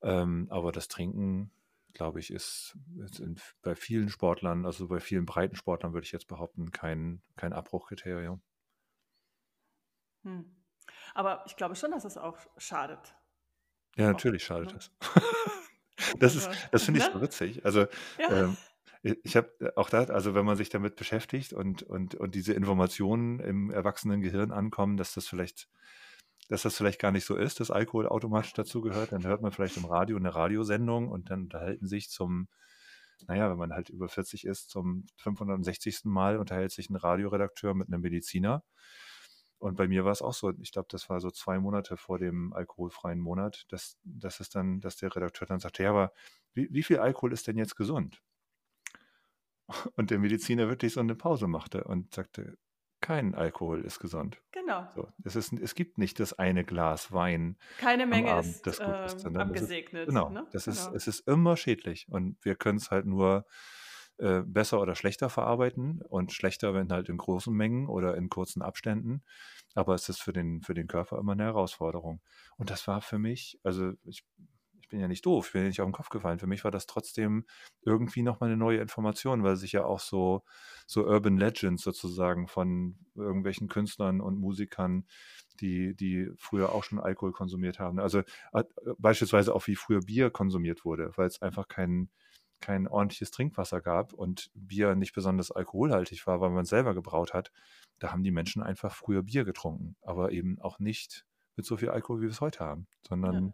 Ähm, aber das Trinken, glaube ich, ist, ist bei vielen Sportlern, also bei vielen breiten Sportlern würde ich jetzt behaupten, kein, kein Abbruchkriterium. Hm. Aber ich glaube schon, dass es auch schadet. Ja, natürlich schadet es. das ist, das finde ich ne? so witzig. Also ja. ähm, ich habe äh, auch da, also wenn man sich damit beschäftigt und, und, und diese Informationen im erwachsenen Gehirn ankommen, dass das vielleicht, dass das vielleicht gar nicht so ist, dass Alkohol automatisch dazugehört, dann hört man vielleicht im Radio eine Radiosendung und dann unterhalten sich zum, naja, wenn man halt über 40 ist, zum 560. Mal unterhält sich ein Radioredakteur mit einem Mediziner und bei mir war es auch so, ich glaube, das war so zwei Monate vor dem alkoholfreien Monat, dass, dass es dann, dass der Redakteur dann sagte, ja, aber wie, wie viel Alkohol ist denn jetzt gesund? Und der Mediziner wirklich so eine Pause machte und sagte, kein Alkohol ist gesund. Genau. So, es, ist, es gibt nicht das eine Glas Wein. Keine Menge Abend, ist, das gut äh, ist, abgesegnet. Ist, genau, ne? das genau. Ist, es ist immer schädlich und wir können es halt nur äh, besser oder schlechter verarbeiten und schlechter, wenn halt in großen Mengen oder in kurzen Abständen. Aber es ist für den, für den Körper immer eine Herausforderung. Und das war für mich, also ich, ich bin ja nicht doof, ich bin ja nicht auf den Kopf gefallen. Für mich war das trotzdem irgendwie nochmal eine neue Information, weil sich ja auch so, so Urban Legends sozusagen von irgendwelchen Künstlern und Musikern, die, die früher auch schon Alkohol konsumiert haben. Also äh, beispielsweise auch wie früher Bier konsumiert wurde, weil es einfach kein, kein ordentliches Trinkwasser gab und Bier nicht besonders alkoholhaltig war, weil man es selber gebraut hat, da haben die Menschen einfach früher Bier getrunken, aber eben auch nicht mit so viel Alkohol, wie wir es heute haben, sondern ja.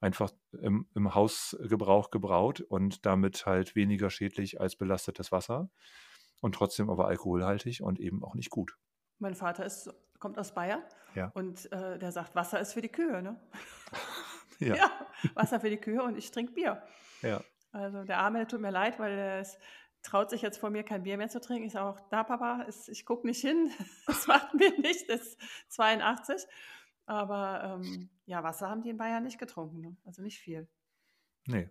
einfach im, im Hausgebrauch gebraut und damit halt weniger schädlich als belastetes Wasser und trotzdem aber alkoholhaltig und eben auch nicht gut. Mein Vater ist, kommt aus Bayern ja. und äh, der sagt, Wasser ist für die Kühe, ne? ja. ja. Wasser für die Kühe und ich trinke Bier. Ja. Also der Arme tut mir leid, weil er ist, traut sich jetzt vor mir kein Bier mehr zu trinken. Ich sage auch, da Papa, ist, ich gucke nicht hin, das macht mir nicht, das ist 82. Aber ähm, ja, Wasser haben die in Bayern nicht getrunken, ne? also nicht viel. Nee.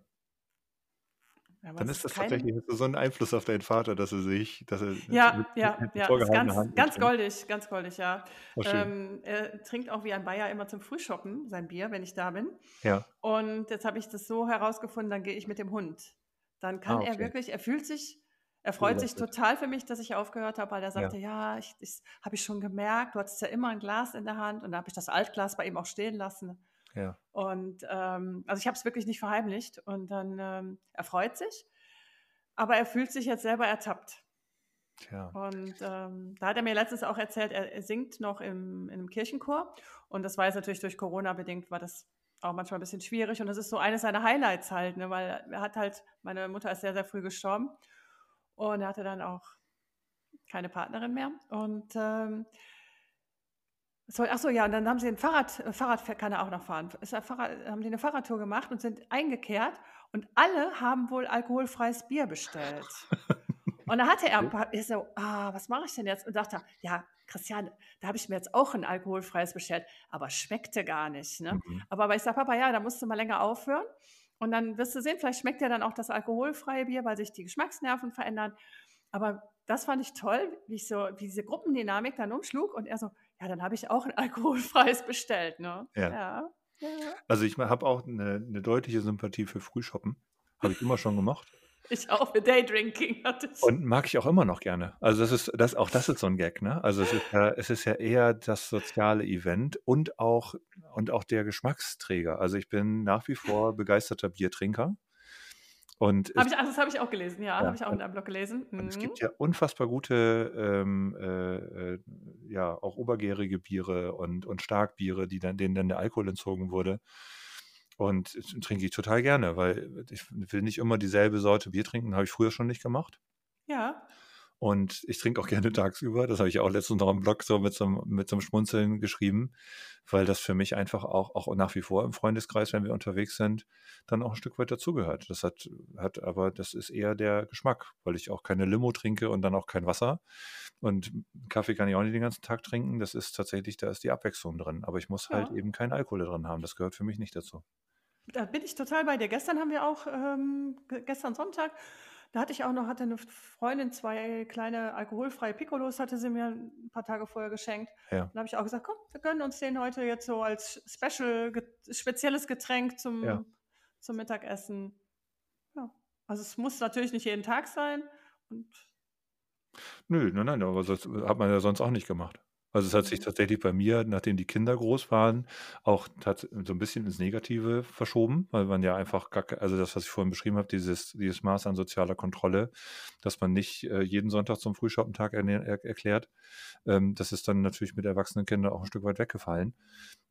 Ja, dann ist das kein... tatsächlich so ein Einfluss auf deinen Vater, dass er sich, dass er ja, mit, ja, mit ja, ist ganz, Hand ganz goldig, ganz goldig, ja. Oh, ähm, er trinkt auch wie ein Bayer immer zum Frühschoppen sein Bier, wenn ich da bin. Ja. Und jetzt habe ich das so herausgefunden, dann gehe ich mit dem Hund. Dann kann ah, okay. er wirklich, er fühlt sich, er freut sich total für mich, dass ich aufgehört habe, weil er sagte, ja, ja ich, ich habe ich schon gemerkt, du hattest ja immer ein Glas in der Hand und da habe ich das Altglas bei ihm auch stehen lassen. Ja. Und ähm, also ich habe es wirklich nicht verheimlicht und dann ähm, er freut sich, aber er fühlt sich jetzt selber ertappt. Tja. Und ähm, da hat er mir letztens auch erzählt, er, er singt noch im, in einem Kirchenchor und das war jetzt natürlich durch Corona bedingt, war das auch manchmal ein bisschen schwierig und das ist so eines seiner Highlights halt, ne, weil er hat halt, meine Mutter ist sehr, sehr früh gestorben und er hatte dann auch keine Partnerin mehr und ähm, so, ach so, ja, und dann haben sie ein Fahrrad, äh, Fahrrad kann er auch noch fahren. Ist ein Fahrrad, haben die eine Fahrradtour gemacht und sind eingekehrt und alle haben wohl alkoholfreies Bier bestellt. und da hatte er ein paar, ich so, ah, was mache ich denn jetzt? Und dachte, ja, Christian, da habe ich mir jetzt auch ein alkoholfreies bestellt, aber schmeckte gar nicht. Ne? Mhm. Aber ich sage, Papa, ja, da musst du mal länger aufhören. Und dann wirst du sehen, vielleicht schmeckt ja dann auch das alkoholfreie Bier, weil sich die Geschmacksnerven verändern. Aber das fand ich toll, wie ich so, wie diese Gruppendynamik dann umschlug und er so, ja, dann habe ich auch ein alkoholfreies bestellt, ne? Ja. ja. ja. Also ich habe auch eine, eine, deutliche Sympathie für Frühshoppen. Habe ich immer schon gemacht. Ich auch für Daydrinking hatte ich. Und mag ich auch immer noch gerne. Also das ist, das, auch das ist so ein Gag, ne? Also es ist ja, es ist ja eher das soziale Event und auch, und auch der Geschmacksträger. Also ich bin nach wie vor begeisterter Biertrinker. Und hab ich, also das habe ich auch gelesen, ja, ja habe ich auch in deinem Blog gelesen. Mhm. Es gibt ja unfassbar gute, ähm, äh, äh, ja, auch obergärige Biere und, und Starkbiere, die dann, denen dann der Alkohol entzogen wurde. Und trinke ich total gerne, weil ich will nicht immer dieselbe Sorte Bier trinken, habe ich früher schon nicht gemacht. Ja. Und ich trinke auch gerne tagsüber. Das habe ich auch letztens noch im Blog so mit so, mit so einem Schmunzeln geschrieben, weil das für mich einfach auch, auch nach wie vor im Freundeskreis, wenn wir unterwegs sind, dann auch ein Stück weit dazugehört. Das hat, hat aber, das ist eher der Geschmack, weil ich auch keine Limo trinke und dann auch kein Wasser. Und Kaffee kann ich auch nicht den ganzen Tag trinken. Das ist tatsächlich, da ist die Abwechslung drin. Aber ich muss halt ja. halt eben keinen Alkohol drin haben. Das gehört für mich nicht dazu. Da bin ich total bei dir. Gestern haben wir auch, ähm, gestern Sonntag, da hatte ich auch noch, hatte eine Freundin zwei kleine alkoholfreie Piccolos, hatte sie mir ein paar Tage vorher geschenkt. Ja. Dann habe ich auch gesagt, komm, wir gönnen uns den heute jetzt so als Special, spezielles Getränk zum, ja. zum Mittagessen. Ja. Also es muss natürlich nicht jeden Tag sein. Und Nö, nein, nein, aber das hat man ja sonst auch nicht gemacht. Also es hat sich mhm. tatsächlich bei mir, nachdem die Kinder groß waren, auch so ein bisschen ins Negative verschoben, weil man ja einfach gar, also das, was ich vorhin beschrieben habe, dieses, dieses Maß an sozialer Kontrolle, dass man nicht äh, jeden Sonntag zum Frühschoppentag er, er, erklärt, ähm, das ist dann natürlich mit erwachsenen Kindern auch ein Stück weit weggefallen.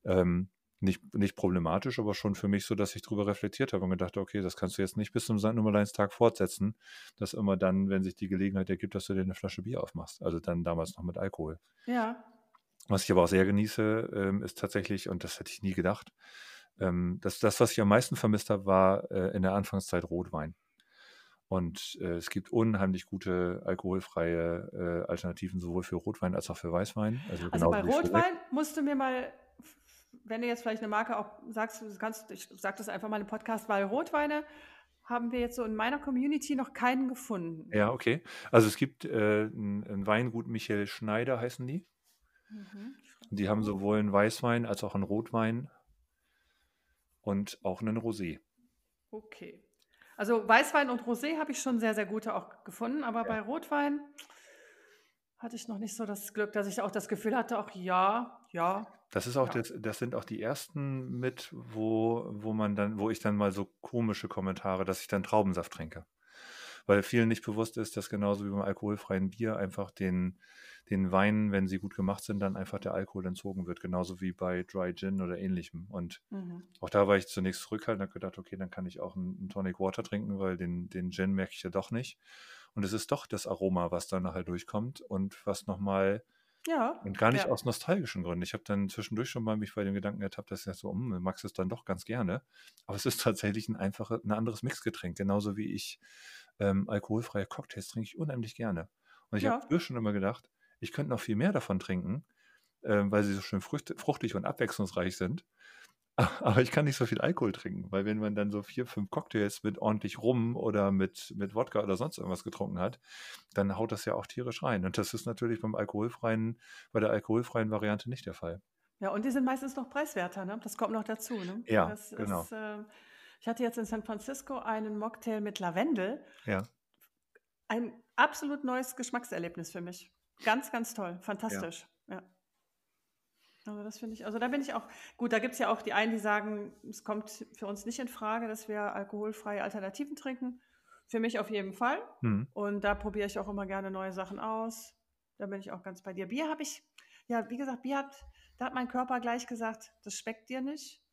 Ähm, nicht, nicht problematisch, aber schon für mich so, dass ich darüber reflektiert habe und gedacht, okay, das kannst du jetzt nicht bis zum St. Nummerleinstag fortsetzen, dass immer dann, wenn sich die Gelegenheit ergibt, dass du dir eine Flasche Bier aufmachst. Also dann damals noch mit Alkohol. Ja. Was ich aber auch sehr genieße, ähm, ist tatsächlich, und das hätte ich nie gedacht, ähm, dass das, was ich am meisten vermisst habe, war äh, in der Anfangszeit Rotwein. Und äh, es gibt unheimlich gute alkoholfreie äh, Alternativen sowohl für Rotwein als auch für Weißwein. Also, also bei Rotwein musst du mir mal, wenn du jetzt vielleicht eine Marke auch sagst, du kannst, ich sag das einfach mal im Podcast, weil Rotweine haben wir jetzt so in meiner Community noch keinen gefunden. Ja, okay. Also es gibt äh, ein Weingut Michael Schneider, heißen die. Mhm. Die haben sowohl einen Weißwein als auch einen Rotwein und auch einen Rosé. Okay. Also Weißwein und Rosé habe ich schon sehr, sehr gute auch gefunden, aber ja. bei Rotwein hatte ich noch nicht so das Glück, dass ich auch das Gefühl hatte, auch ja, ja. Das ist auch ja. das, das sind auch die ersten mit, wo, wo man dann, wo ich dann mal so komische Kommentare, dass ich dann Traubensaft trinke weil vielen nicht bewusst ist, dass genauso wie beim alkoholfreien Bier einfach den, den Weinen, wenn sie gut gemacht sind, dann einfach der Alkohol entzogen wird, genauso wie bei Dry Gin oder ähnlichem. Und mhm. auch da war ich zunächst zurückhaltend und habe gedacht, okay, dann kann ich auch einen, Tonic Water trinken, weil den, den Gin merke ich ja doch nicht. Und es ist doch das Aroma, was dann nachher durchkommt und was nochmal ja. Und gar nicht ja. aus nostalgischen Gründen. Ich habe dann zwischendurch schon mal mich bei dem Gedanken ertappt, dass ich so, um, hm, magst es dann doch ganz gerne. Aber es ist tatsächlich ein einfaches, ein anderes Mixgetränk. Genauso wie ich ähm, alkoholfreie Cocktails trinke ich unheimlich gerne. Und ich ja. habe früher schon immer gedacht, ich könnte noch viel mehr davon trinken, äh, weil sie so schön fruchtig und abwechslungsreich sind. Aber ich kann nicht so viel Alkohol trinken, weil wenn man dann so vier, fünf Cocktails mit ordentlich Rum oder mit, mit Wodka oder sonst irgendwas getrunken hat, dann haut das ja auch tierisch rein. Und das ist natürlich beim alkoholfreien, bei der alkoholfreien Variante nicht der Fall. Ja, und die sind meistens noch preiswerter, ne? Das kommt noch dazu, ne? Ja, Das genau. ist, äh, ich hatte jetzt in San Francisco einen Mocktail mit Lavendel. Ja, Ein absolut neues Geschmackserlebnis für mich. Ganz, ganz toll. ja. Fantastisch. Ja. Also das finde ich, also da bin ich auch, gut, da gibt es ja auch die einen, die sagen, es kommt für uns nicht in Frage, dass wir alkoholfreie Alternativen trinken. Für mich auf jeden Fall. Hm. Und da probiere ich auch immer gerne neue Sachen aus. Da bin ich auch ganz bei dir. Bier habe ich, ja, wie gesagt, Bier hat, da hat mein Körper gleich gesagt, das schmeckt dir nicht.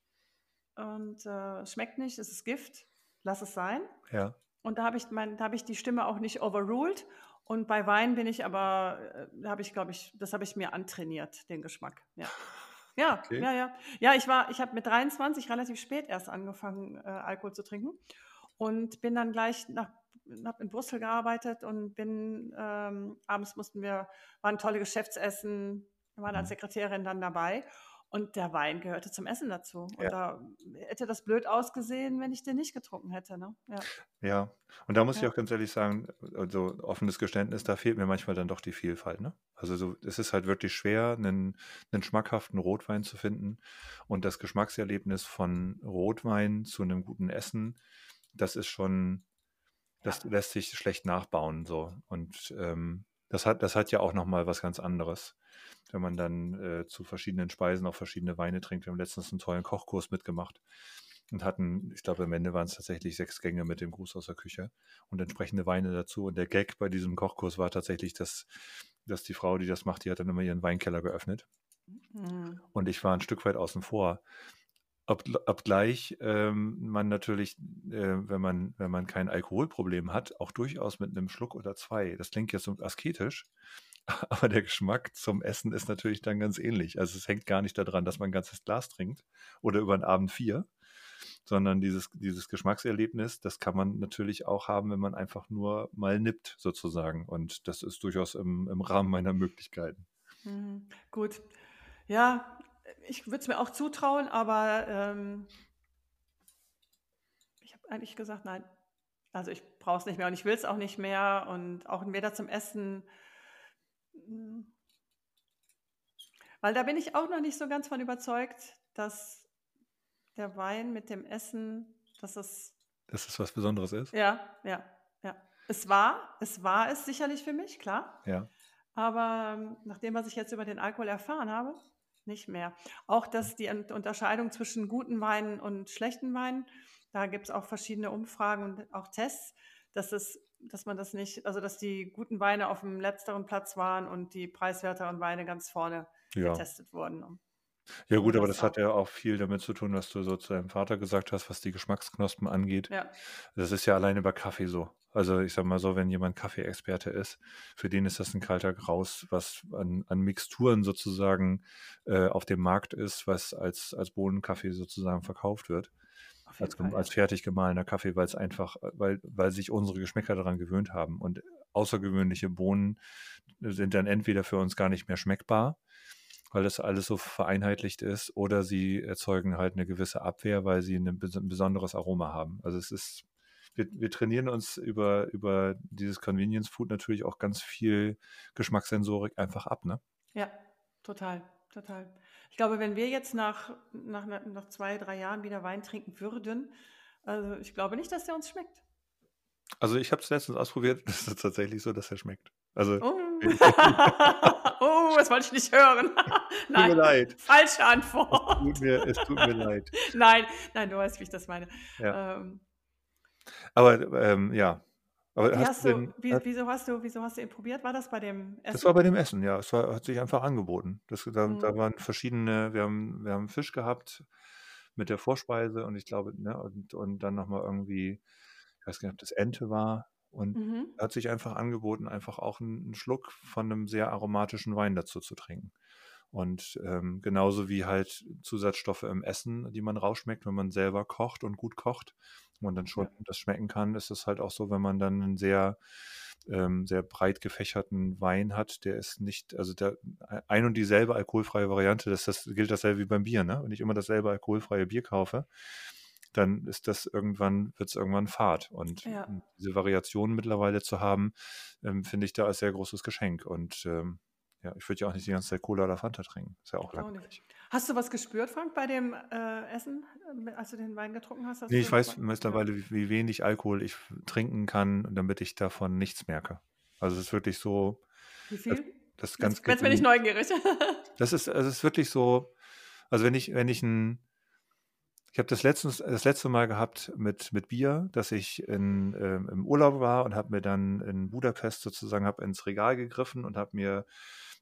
Und äh, schmeckt nicht, es ist Gift, lass es sein. Ja. Und da habe ich, mein, da habe ich die Stimme auch nicht overruled. Und bei Wein bin ich aber, äh, da habe ich, glaube ich, das habe ich mir antrainiert, den Geschmack. Ja. Ja, Okay. ja, ja. Ja, ich war, ich habe mit 23 relativ spät erst angefangen, äh, Alkohol zu trinken und bin dann gleich nach, habe in Brüssel gearbeitet und bin, ähm, abends mussten wir, waren tolle Geschäftsessen, waren als Mhm. Sekretärin dann dabei und der Wein gehörte zum Essen dazu. Und Ja. da hätte das blöd ausgesehen, wenn ich den nicht getrunken hätte, ne? Ja, Ja. Und da muss ich ja. auch ganz ehrlich sagen, also offenes Geständnis, da fehlt mir manchmal dann doch die Vielfalt, ne? Also so, es ist halt wirklich schwer, einen, einen schmackhaften Rotwein zu finden. Und das Geschmackserlebnis von Rotwein zu einem guten Essen, das ist schon, das lässt sich schlecht nachbauen, so. Und ähm, das hat, das hat ja auch nochmal was ganz anderes, wenn man dann äh, zu verschiedenen Speisen auch verschiedene Weine trinkt. Wir haben letztens einen tollen Kochkurs mitgemacht und hatten, ich glaube, am Ende waren es tatsächlich sechs Gänge mit dem Gruß aus der Küche und entsprechende Weine dazu. Und der Gag bei diesem Kochkurs war tatsächlich, dass, dass die Frau, die das macht, die hat dann immer ihren Weinkeller geöffnet. Mhm. Und ich war ein Stück weit außen vor. Ob, obgleich ähm, man natürlich, äh, wenn, man, wenn man kein Alkoholproblem hat, auch durchaus mit einem Schluck oder zwei, das klingt jetzt so asketisch, aber der Geschmack zum Essen ist natürlich dann ganz ähnlich. Also es hängt gar nicht daran, dass man ein ganzes Glas trinkt oder über einen Abend vier, sondern dieses, dieses Geschmackserlebnis, das kann man natürlich auch haben, wenn man einfach nur mal nippt sozusagen. Und das ist durchaus im, im Rahmen meiner Möglichkeiten. Mhm. Gut. Ja, ich würde es mir auch zutrauen, aber ähm, ich habe eigentlich gesagt, nein. Also ich brauche es nicht mehr und ich will es auch nicht mehr und auch weder zum Essen. Weil da bin ich auch noch nicht so ganz von überzeugt, dass der Wein mit dem Essen, dass es, Dass es was Besonderes ist. ja, ja, ja. Es war, es war es sicherlich für mich, klar. Ja. Aber ähm, nach dem, was ich jetzt über den Alkohol erfahren habe, nicht mehr. Auch dass die Un- Unterscheidung zwischen guten Weinen und schlechten Weinen, da gibt es auch verschiedene Umfragen und auch Tests, dass es, dass man das nicht, also dass die guten Weine auf dem letzteren Platz waren und die preiswerteren Weine ganz vorne Ja. getestet wurden. Ja gut, aber das das hat auch. ja auch viel damit zu tun, was du so zu deinem Vater gesagt hast, was die Geschmacksknospen angeht. Ja, Das ist ja alleine bei Kaffee so. Also ich sag mal so, wenn jemand Kaffeeexperte ist, für den ist das ein kalter Graus, was an, an Mixturen sozusagen äh, auf dem Markt ist, was als, als Bohnenkaffee sozusagen verkauft wird. auf jeden Als, gem- Fall. als Ja. fertig gemahlener Kaffee, weil es einfach, weil, weil sich unsere Geschmäcker daran gewöhnt haben. Und außergewöhnliche Bohnen sind dann entweder für uns gar nicht mehr schmeckbar, weil das alles so vereinheitlicht ist, oder sie erzeugen halt eine gewisse Abwehr, weil sie ein besonderes Aroma haben. Also es ist, wir, wir trainieren uns über, über dieses Convenience Food natürlich auch ganz viel Geschmackssensorik einfach ab, ne? Ja, total, total. Ich glaube, wenn wir jetzt nach, nach, nach zwei, drei Jahren wieder Wein trinken würden, also ich glaube nicht, dass der uns schmeckt. Also ich habe es letztens ausprobiert, es ist tatsächlich so, dass er schmeckt. Also Oh, oh das wollte ich nicht hören. tut mir Nein, leid. falsche Es Antwort. tut mir, es tut mir leid. Nein, nein, du weißt, wie ich das meine. Ja. Ähm, Aber ähm, ja. Aber hast hast du denn, wie, hat, wieso hast du, wieso hast du ihn probiert? War das bei dem das Essen? war bei dem Essen, ja. Es war, hat sich einfach angeboten. Das, da, da Mhm. waren verschiedene, wir haben, wir haben Fisch gehabt mit der Vorspeise und ich glaube, ne, und, und dann nochmal irgendwie, ich weiß gar nicht, ob das Ente war. Und Mhm. hat sich einfach angeboten, einfach auch einen, Schluck von einem sehr aromatischen Wein dazu zu trinken. Und ähm, genauso wie halt Zusatzstoffe im Essen, die man rausschmeckt, wenn man selber kocht und gut kocht, und man dann schon Ja. das schmecken kann, ist es halt auch so, wenn man dann einen sehr ähm, sehr breit gefächerten Wein hat, der ist nicht, also der ein und dieselbe alkoholfreie Variante, das, das gilt dasselbe wie beim Bier, ne? Wenn ich immer dasselbe alkoholfreie Bier kaufe, dann ist das irgendwann, wird es irgendwann Fahrt. Und ja. diese Variationen mittlerweile zu haben, ähm, finde ich da als sehr großes Geschenk. Und ähm, ja, ich würde ja auch nicht die ganze Zeit Cola oder Fanta trinken. Ist ja auch langweilig. Hast du was gespürt, Frank, bei dem äh, Essen, äh, als du den Wein getrunken hast? Nee, ich weiß mittlerweile, wie, wie, wenig Alkohol ich trinken kann, damit ich davon nichts merke. Also es ist wirklich so. Wie viel? Das, das ganz jetzt, jetzt bin ich neugierig. das ist, es ist wirklich so, also wenn ich, wenn ich ein, ich habe das, letztens, das letzte Mal gehabt mit, mit Bier, dass ich in, ähm, im Urlaub war und habe mir dann in Budapest sozusagen hab ins Regal gegriffen und habe mir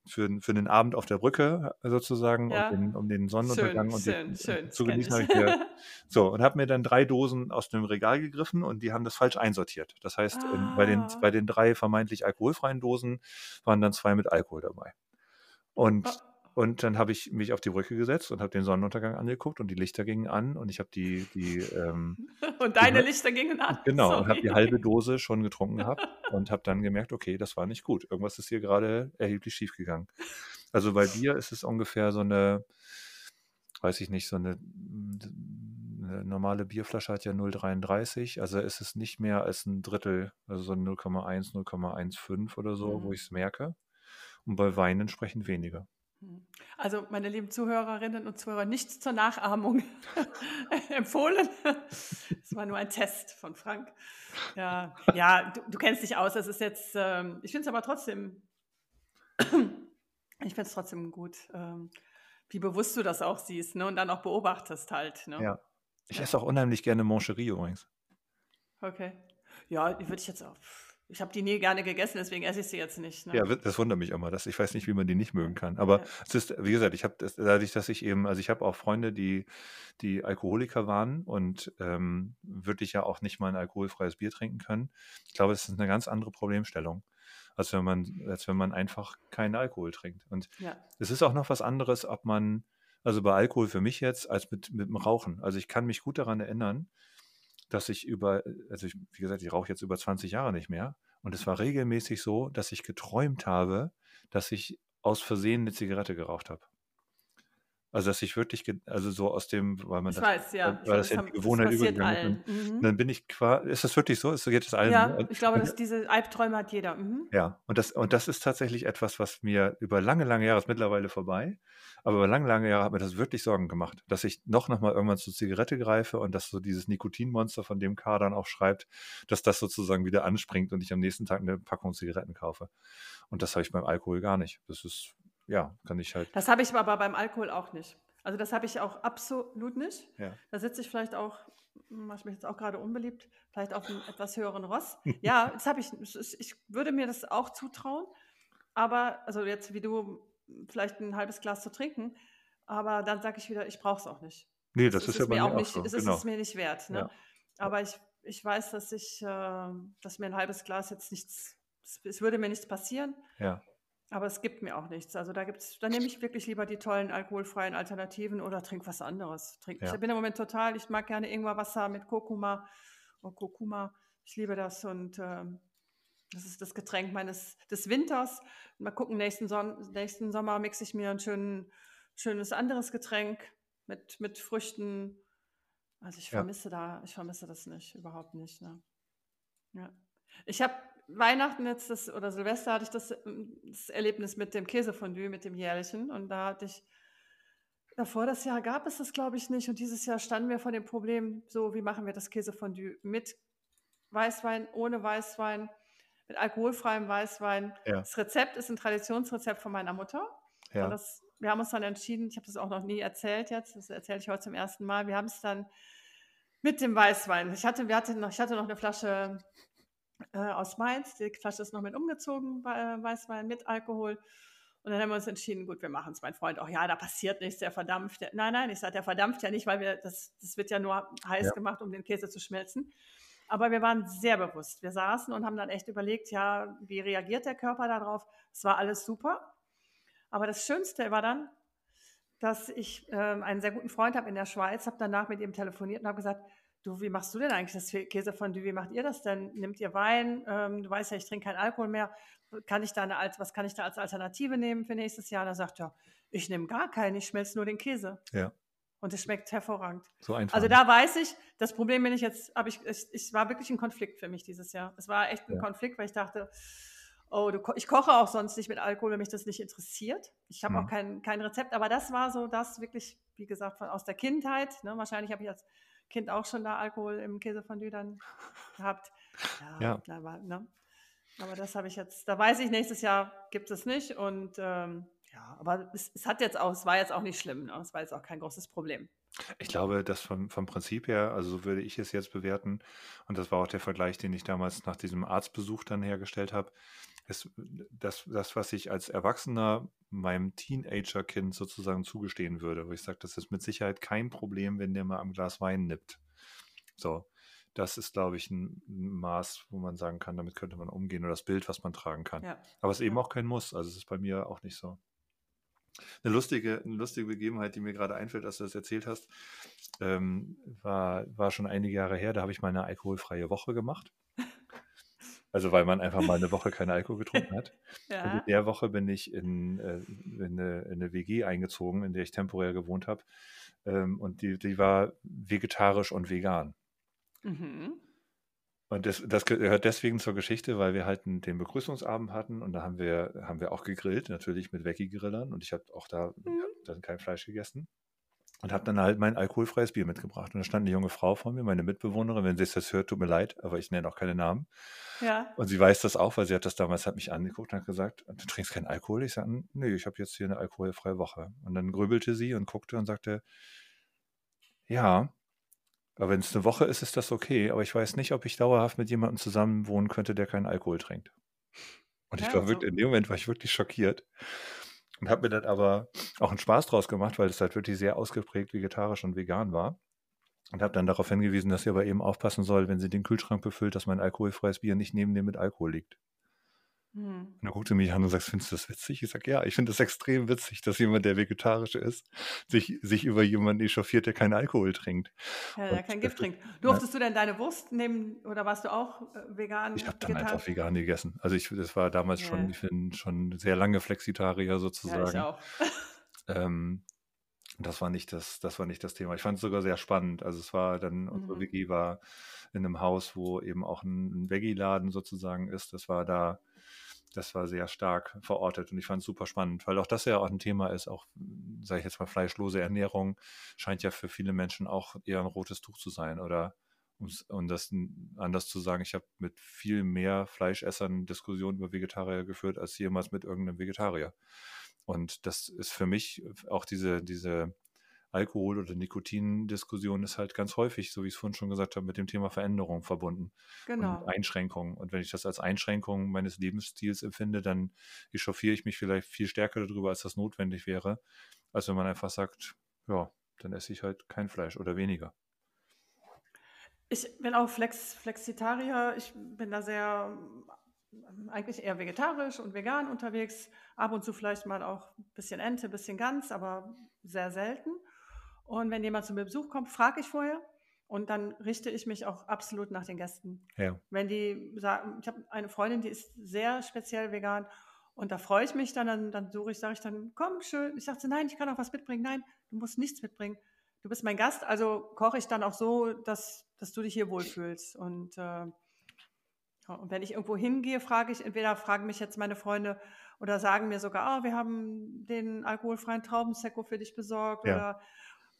für, für den Abend auf der Brücke sozusagen, ja. um, den, um den Sonnenuntergang schön, und schön, den, schön, zu genießen. Habe ich mir, so, und habe mir dann drei Dosen aus dem Regal gegriffen und die haben das falsch einsortiert. Das heißt, ah. in, bei, den, ah. bei den drei vermeintlich alkoholfreien Dosen waren dann zwei mit Alkohol dabei. Und oh. Und dann habe ich mich auf die Brücke gesetzt und habe den Sonnenuntergang angeguckt und die Lichter gingen an und ich habe die, die ähm, und deine die, Lichter gingen an. Genau Sorry. und habe die halbe Dose schon getrunken gehabt und habe dann gemerkt, okay, das war nicht gut. Irgendwas ist hier gerade erheblich schief gegangen. Also bei Bier ist es ungefähr so eine, weiß ich nicht, so eine, eine normale Bierflasche hat ja 0,33, also ist es nicht mehr als ein Drittel, also so 0,1, 0,15 oder so, mhm. wo ich es merke. Und bei Wein entsprechend weniger. Also, meine lieben Zuhörerinnen und Zuhörer, nichts zur Nachahmung empfohlen. Das war nur ein Test von Frank. Ja, ja du, du kennst dich aus. Das ist jetzt, ähm, ich finde es aber trotzdem, ich finde es trotzdem gut, ähm, wie bewusst du das auch siehst ne? und dann auch beobachtest halt. Ne? Ja. Ich esse auch unheimlich gerne Moncherie übrigens. Okay. Ja, die würde ich jetzt auch ich habe die nie gerne gegessen, deswegen esse ich sie jetzt nicht. Ne? Ja, das wundert mich immer. Dass ich weiß nicht, wie man die nicht mögen kann. Aber ja. es ist, wie gesagt, ich habe das, dadurch, dass ich eben, also ich habe auch Freunde, die, die Alkoholiker waren und ähm, wirklich ja auch nicht mal ein alkoholfreies Bier trinken können. Ich glaube, es ist eine ganz andere Problemstellung, als wenn man, als wenn man einfach keinen Alkohol trinkt. Und ja. es ist auch noch was anderes, ob man, also bei Alkohol für mich jetzt, als mit, mit dem Rauchen. Also ich kann mich gut daran erinnern, dass ich über, also ich, wie gesagt, ich rauche jetzt über 20 Jahre nicht mehr. Und es war regelmäßig so, dass ich geträumt habe, dass ich aus Versehen eine Zigarette geraucht habe. Also dass ich wirklich, also so aus dem, weil man ich das, weiß, ja. weil das ja die Gewohnheit übergegangen ist. Mhm. Dann bin ich quasi, ist das wirklich so? Ist das jetzt allen? Ja, ich glaube, dass diese Albträume hat jeder. Mhm. Ja, und das, und das ist tatsächlich etwas, was mir über lange, lange Jahre, ist mittlerweile vorbei, aber über lange, lange Jahre hat mir das wirklich Sorgen gemacht, dass ich noch, noch mal irgendwann zur Zigarette greife und dass so dieses Nikotinmonster, von dem K dann auch schreibt, dass das sozusagen wieder anspringt und ich am nächsten Tag eine Packung Zigaretten kaufe. Und das habe ich beim Alkohol gar nicht. Das ist ja, kann ich halt. Das habe ich aber beim Alkohol auch nicht. Also das habe ich auch absolut nicht. Ja. Da sitze ich vielleicht auch, mache ich mich jetzt auch gerade unbeliebt, vielleicht auf einem etwas höheren Ross. Ja, das habe ich. Ich würde mir das auch zutrauen. Aber, also jetzt wie du, vielleicht ein halbes Glas zu trinken, aber dann sage ich wieder, ich brauche es auch nicht. Nee, das, das ist, ist, ja mir auch nicht, so. es genau. ist mir nicht wert. Ne? Ja. Aber ich, ich weiß, dass ich, äh, dass mir ein halbes Glas jetzt nichts, es würde mir nichts passieren. Ja. Aber es gibt mir auch nichts. Also da gibt's, da nehme ich wirklich lieber die tollen alkoholfreien Alternativen oder trinke was anderes. Trink, ja. Ich bin im Moment total, ich mag gerne Ingwerwasser mit Kurkuma und Kurkuma. Ich liebe das und ähm, das ist das Getränk meines des Winters. Mal gucken, nächsten, Son nächsten Sommer mixe ich mir ein schön, schönes anderes Getränk mit, mit Früchten. Also ich vermisse ja. da, ich vermisse das nicht, überhaupt nicht. Ne? Ja. Ich habe Weihnachten jetzt das, oder Silvester hatte ich das, ähm, das Erlebnis mit dem Käsefondue, mit dem jährlichen. Und da hatte ich, davor das Jahr gab es das, glaube ich, nicht. Und dieses Jahr standen wir vor dem Problem, so wie machen wir das Käsefondue mit Weißwein, ohne Weißwein, mit alkoholfreiem Weißwein. Ja. Das Rezept ist ein Traditionsrezept von meiner Mutter. Ja. Das, wir haben uns dann entschieden, ich habe das auch noch nie erzählt jetzt, das erzähle ich heute zum ersten Mal. Wir haben es dann mit dem Weißwein. Ich hatte, wir hatten noch, ich hatte noch eine Flasche äh, aus Mainz. Die Flasche ist noch mit umgezogen, äh, Weißwein mit Alkohol. Und dann haben wir uns entschieden, gut, wir machen es. Mein Freund auch, ja, da passiert nichts, der verdampft. Der, nein, nein, ich sage, der verdampft ja nicht, weil wir, das, das wird ja nur heiß ja. gemacht, um den Käse zu schmelzen. Aber wir waren sehr bewusst. Wir saßen und haben dann echt überlegt, ja, wie reagiert der Körper darauf? Es war alles super. Aber das Schönste war dann, dass ich äh, einen sehr guten Freund habe in der Schweiz, habe danach mit ihm telefoniert und habe gesagt, du, wie machst du denn eigentlich das Käsefondue? Wie macht ihr das denn? Nehmt ihr Wein? Ähm, du weißt ja, ich trinke keinen Alkohol mehr. Kann ich da eine, was kann ich da als Alternative nehmen für nächstes Jahr? Da sagt er, ich nehme gar keinen, ich schmelze nur den Käse. Ja. Und es schmeckt hervorragend. So einfach. Also da weiß ich, das Problem bin ich jetzt, habe ich, ich, ich war wirklich ein Konflikt für mich dieses Jahr. Es war echt ein Ja. Konflikt, weil ich dachte, oh, du, ich koche auch sonst nicht mit Alkohol, wenn mich das nicht interessiert. Ich habe Mhm. auch kein, kein Rezept, aber das war so das wirklich, wie gesagt, von, aus der Kindheit. Ne? Wahrscheinlich habe ich als Kind auch schon da Alkohol im Käsefondue dann gehabt. Ja. Aber, ne? aber das habe ich jetzt, da weiß ich, nächstes Jahr gibt es nicht und ähm, ja, aber es, es hat jetzt auch, es war jetzt auch nicht schlimm, ne? es war jetzt auch kein großes Problem. Ich glaube, dass vom, vom Prinzip her, also so würde ich es jetzt bewerten, und das war auch der Vergleich, den ich damals nach diesem Arztbesuch dann hergestellt habe, ist das, das, was ich als Erwachsener meinem Teenager-Kind sozusagen zugestehen würde, wo ich sage, das ist mit Sicherheit kein Problem, wenn der mal am Glas Wein nippt. So, das ist, glaube ich, ein Maß, wo man sagen kann, damit könnte man umgehen oder das Bild, was man tragen kann. Ja. Aber es ist eben Ja. auch kein Muss, also es ist bei mir auch nicht so. Eine lustige, eine lustige Begebenheit, die mir gerade einfällt, als du das erzählt hast, ähm, war, war schon einige Jahre her. Da habe ich mal eine alkoholfreie Woche gemacht. Also weil man einfach mal eine Woche keinen Alkohol getrunken hat. Und in Ja. der Woche bin ich in, äh, in, eine, in eine WG eingezogen, in der ich temporär gewohnt habe. Ähm, und die, die war vegetarisch und vegan. Mhm. Und das, das gehört deswegen zur Geschichte, weil wir halt den Begrüßungsabend hatten und da haben wir, haben wir auch gegrillt, natürlich mit Veggie-Grillern und ich habe auch da Mhm. hab kein Fleisch gegessen und habe dann halt mein alkoholfreies Bier mitgebracht. Und da stand eine junge Frau vor mir, meine Mitbewohnerin, wenn sie es jetzt hört, tut mir leid, aber ich nenne auch keine Namen. Ja. Und sie weiß das auch, weil sie hat das damals, hat mich angeguckt und hat gesagt, du trinkst keinen Alkohol? Ich sage, nö, ich habe jetzt hier eine alkoholfreie Woche. Und dann grübelte sie und guckte und sagte, ja, aber wenn es eine Woche ist, ist das okay, aber ich weiß nicht, ob ich dauerhaft mit jemandem zusammen wohnen könnte, der keinen Alkohol trinkt. Und ich Ja, war so. wirklich, in dem Moment war ich wirklich schockiert und habe mir dann aber auch einen Spaß draus gemacht, weil es halt wirklich sehr ausgeprägt vegetarisch und vegan war. Und habe dann darauf hingewiesen, dass sie aber eben aufpassen soll, wenn sie den Kühlschrank befüllt, dass mein alkoholfreies Bier nicht neben dem mit Alkohol liegt. Mhm. Und dann guckt sie mich an und sagt, findest du das witzig? Ich sage, ja, ich finde es extrem witzig, dass jemand, der vegetarisch ist, sich, sich über jemanden echauffiert, der keinen Alkohol trinkt. Ja, der kein das Gift trinkt. Durftest du denn deine Wurst nehmen oder warst du auch äh, vegan? Ich habe dann vegetarisch? einfach vegan gegessen. Also ich, das war damals schon, Ja. ich bin schon sehr lange Flexitarier Ja, ich sozusagen. auch. Ähm, das war nicht das, das war nicht das Thema. Ich fand es sogar sehr spannend. Also es war dann, unsere Mhm. WG war in einem Haus, wo eben auch ein, ein Veggie-Laden sozusagen ist. Das war da, das war sehr stark verortet und ich fand es super spannend, weil auch das ja auch ein Thema ist, auch, sage ich jetzt mal, fleischlose Ernährung scheint ja für viele Menschen auch eher ein rotes Tuch zu sein oder um das anders zu sagen, ich habe mit viel mehr Fleischessern Diskussionen über Vegetarier geführt als jemals mit irgendeinem Vegetarier. Und das ist für mich auch diese, diese Alkohol- oder Nikotin-Diskussion ist halt ganz häufig, so wie ich es vorhin schon gesagt habe, mit dem Thema Veränderung verbunden Genau. und Einschränkungen. Und wenn ich das als Einschränkung meines Lebensstils empfinde, dann echauffiere ich mich vielleicht viel stärker darüber, als das notwendig wäre, als wenn man einfach sagt, ja, dann esse ich halt kein Fleisch oder weniger. Ich bin auch Flex, Flexitarier. Ich bin da sehr eigentlich eher vegetarisch und vegan unterwegs. Ab und zu vielleicht mal auch ein bisschen Ente, ein bisschen Gans, aber sehr selten. Und wenn jemand zu mir Besuch kommt, frage ich vorher und dann richte ich mich auch absolut nach den Gästen. Ja, Wenn die sagen, ich habe eine Freundin, die ist sehr speziell vegan und da freue ich mich dann, dann, dann suche ich, sage ich dann, komm, schön. Ich sagte, nein, ich kann auch was mitbringen. Nein, du musst nichts mitbringen. Du bist mein Gast, also koche ich dann auch so, dass, dass du dich hier wohlfühlst. Und, äh, ja, und wenn ich irgendwo hingehe, frage ich, entweder fragen mich jetzt meine Freunde oder sagen mir sogar, ah, wir haben den alkoholfreien Traubensekko für dich besorgt Ja. oder,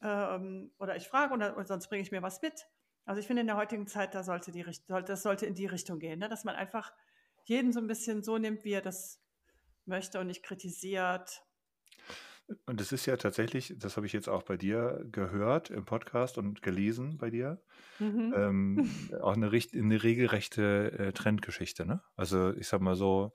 ähm, oder ich frage oder, oder sonst bringe ich mir was mit. Also ich finde in der heutigen Zeit, da sollte die das sollte in die Richtung gehen, ne? dass man einfach jeden so ein bisschen so nimmt, wie er das möchte und nicht kritisiert. und es ist ja tatsächlich, das habe ich jetzt auch bei dir gehört im Podcast und gelesen bei dir, Mhm. ähm, auch eine, eine regelrechte äh, Trendgeschichte. Ne? Also ich sag mal so,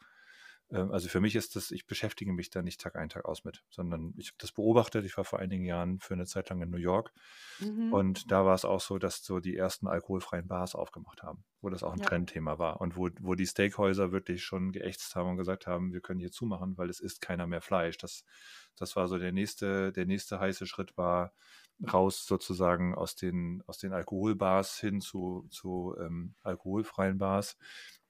also für mich ist das, ich beschäftige mich da nicht Tag ein, Tag aus mit, sondern ich habe das beobachtet. Ich war vor einigen Jahren für eine Zeit lang in New York Mhm. und da war es auch so, dass so die ersten alkoholfreien Bars aufgemacht haben, wo das auch ein Ja. Trendthema war und wo, wo die Steakhäuser wirklich schon geächtzt haben und gesagt haben, wir können hier zumachen, weil es isst keiner mehr Fleisch. Das, das war so der nächste, der nächste heiße Schritt war, raus sozusagen aus den, aus den Alkoholbars hin zu, zu ähm, alkoholfreien Bars.